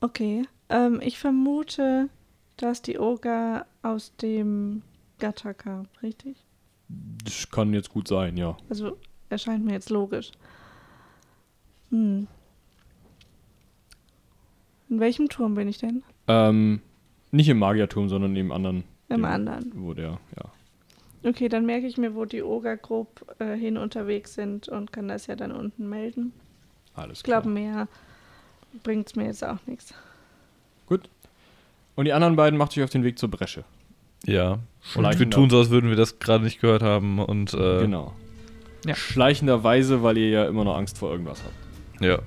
Speaker 3: Okay. Ähm, ich vermute, dass die Oger aus dem Gatter kam, richtig?
Speaker 7: Das kann jetzt gut sein, ja.
Speaker 3: Also erscheint mir jetzt logisch. Hm. In welchem Turm bin ich denn?
Speaker 7: Ähm, nicht im Magierturm, sondern im anderen.
Speaker 3: Im anderen.
Speaker 7: Wo der, ja.
Speaker 3: Okay, dann merke ich mir, wo die Oger grob äh, hin unterwegs sind und kann das ja dann unten melden.
Speaker 7: Alles
Speaker 3: Ich glaube, mehr bringt es mir jetzt auch nichts.
Speaker 7: Gut. Und die anderen beiden macht sich auf den Weg zur Bresche.
Speaker 5: Ja. Und
Speaker 7: Schleichender-
Speaker 5: wir tun so, als würden wir das gerade nicht gehört haben und äh,
Speaker 7: Genau.
Speaker 2: Ja.
Speaker 7: Schleichenderweise, weil ihr ja immer noch Angst vor irgendwas habt.
Speaker 5: ja.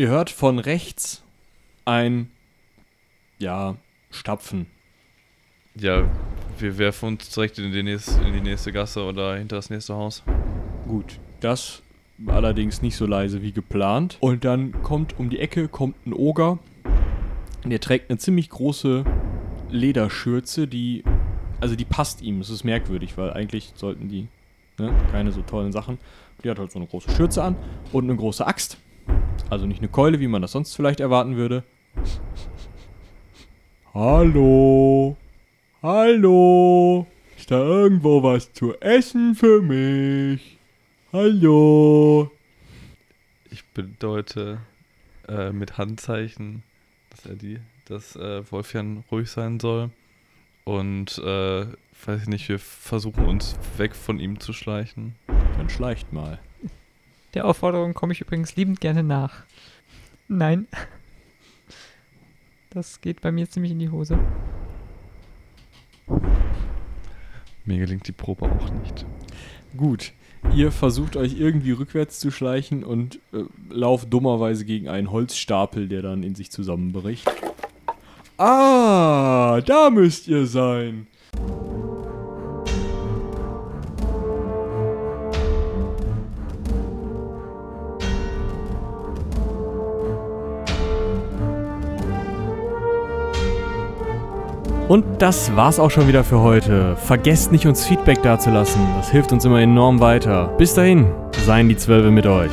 Speaker 7: Ihr hört von rechts ein, ja, Stapfen.
Speaker 5: Ja, wir werfen uns direkt in die, nächste, in die nächste Gasse oder hinter das nächste Haus.
Speaker 7: Gut, das allerdings nicht so leise wie geplant. Und dann kommt um die Ecke kommt ein Oger. Der trägt eine ziemlich große Lederschürze, die also die passt ihm. Es ist merkwürdig, weil eigentlich sollten die ne, keine so tollen Sachen. Die hat halt so eine große Schürze an und eine große Axt. Also nicht eine Keule, wie man das sonst vielleicht erwarten würde. Hallo. Hallo. Ist da irgendwo was zu essen für mich? Hallo.
Speaker 5: Ich bedeute äh, mit Handzeichen, dass er die, dass äh, Wolfjan ruhig sein soll. Und äh, weiß ich nicht, wir versuchen uns weg von ihm zu schleichen.
Speaker 7: Dann schleicht mal.
Speaker 2: Der Aufforderung komme ich übrigens liebend gerne nach. Nein. Das geht bei mir ziemlich in die Hose.
Speaker 5: Mir gelingt die Probe auch nicht.
Speaker 7: Gut. Ihr versucht euch irgendwie rückwärts zu schleichen und äh, lauft dummerweise gegen einen Holzstapel, der dann in sich zusammenbricht. Ah, da müsst ihr sein. Und das war's auch schon wieder für heute. Vergesst nicht, uns Feedback dazulassen. Das hilft uns immer enorm weiter. Bis dahin, seien die Zwölfe mit euch.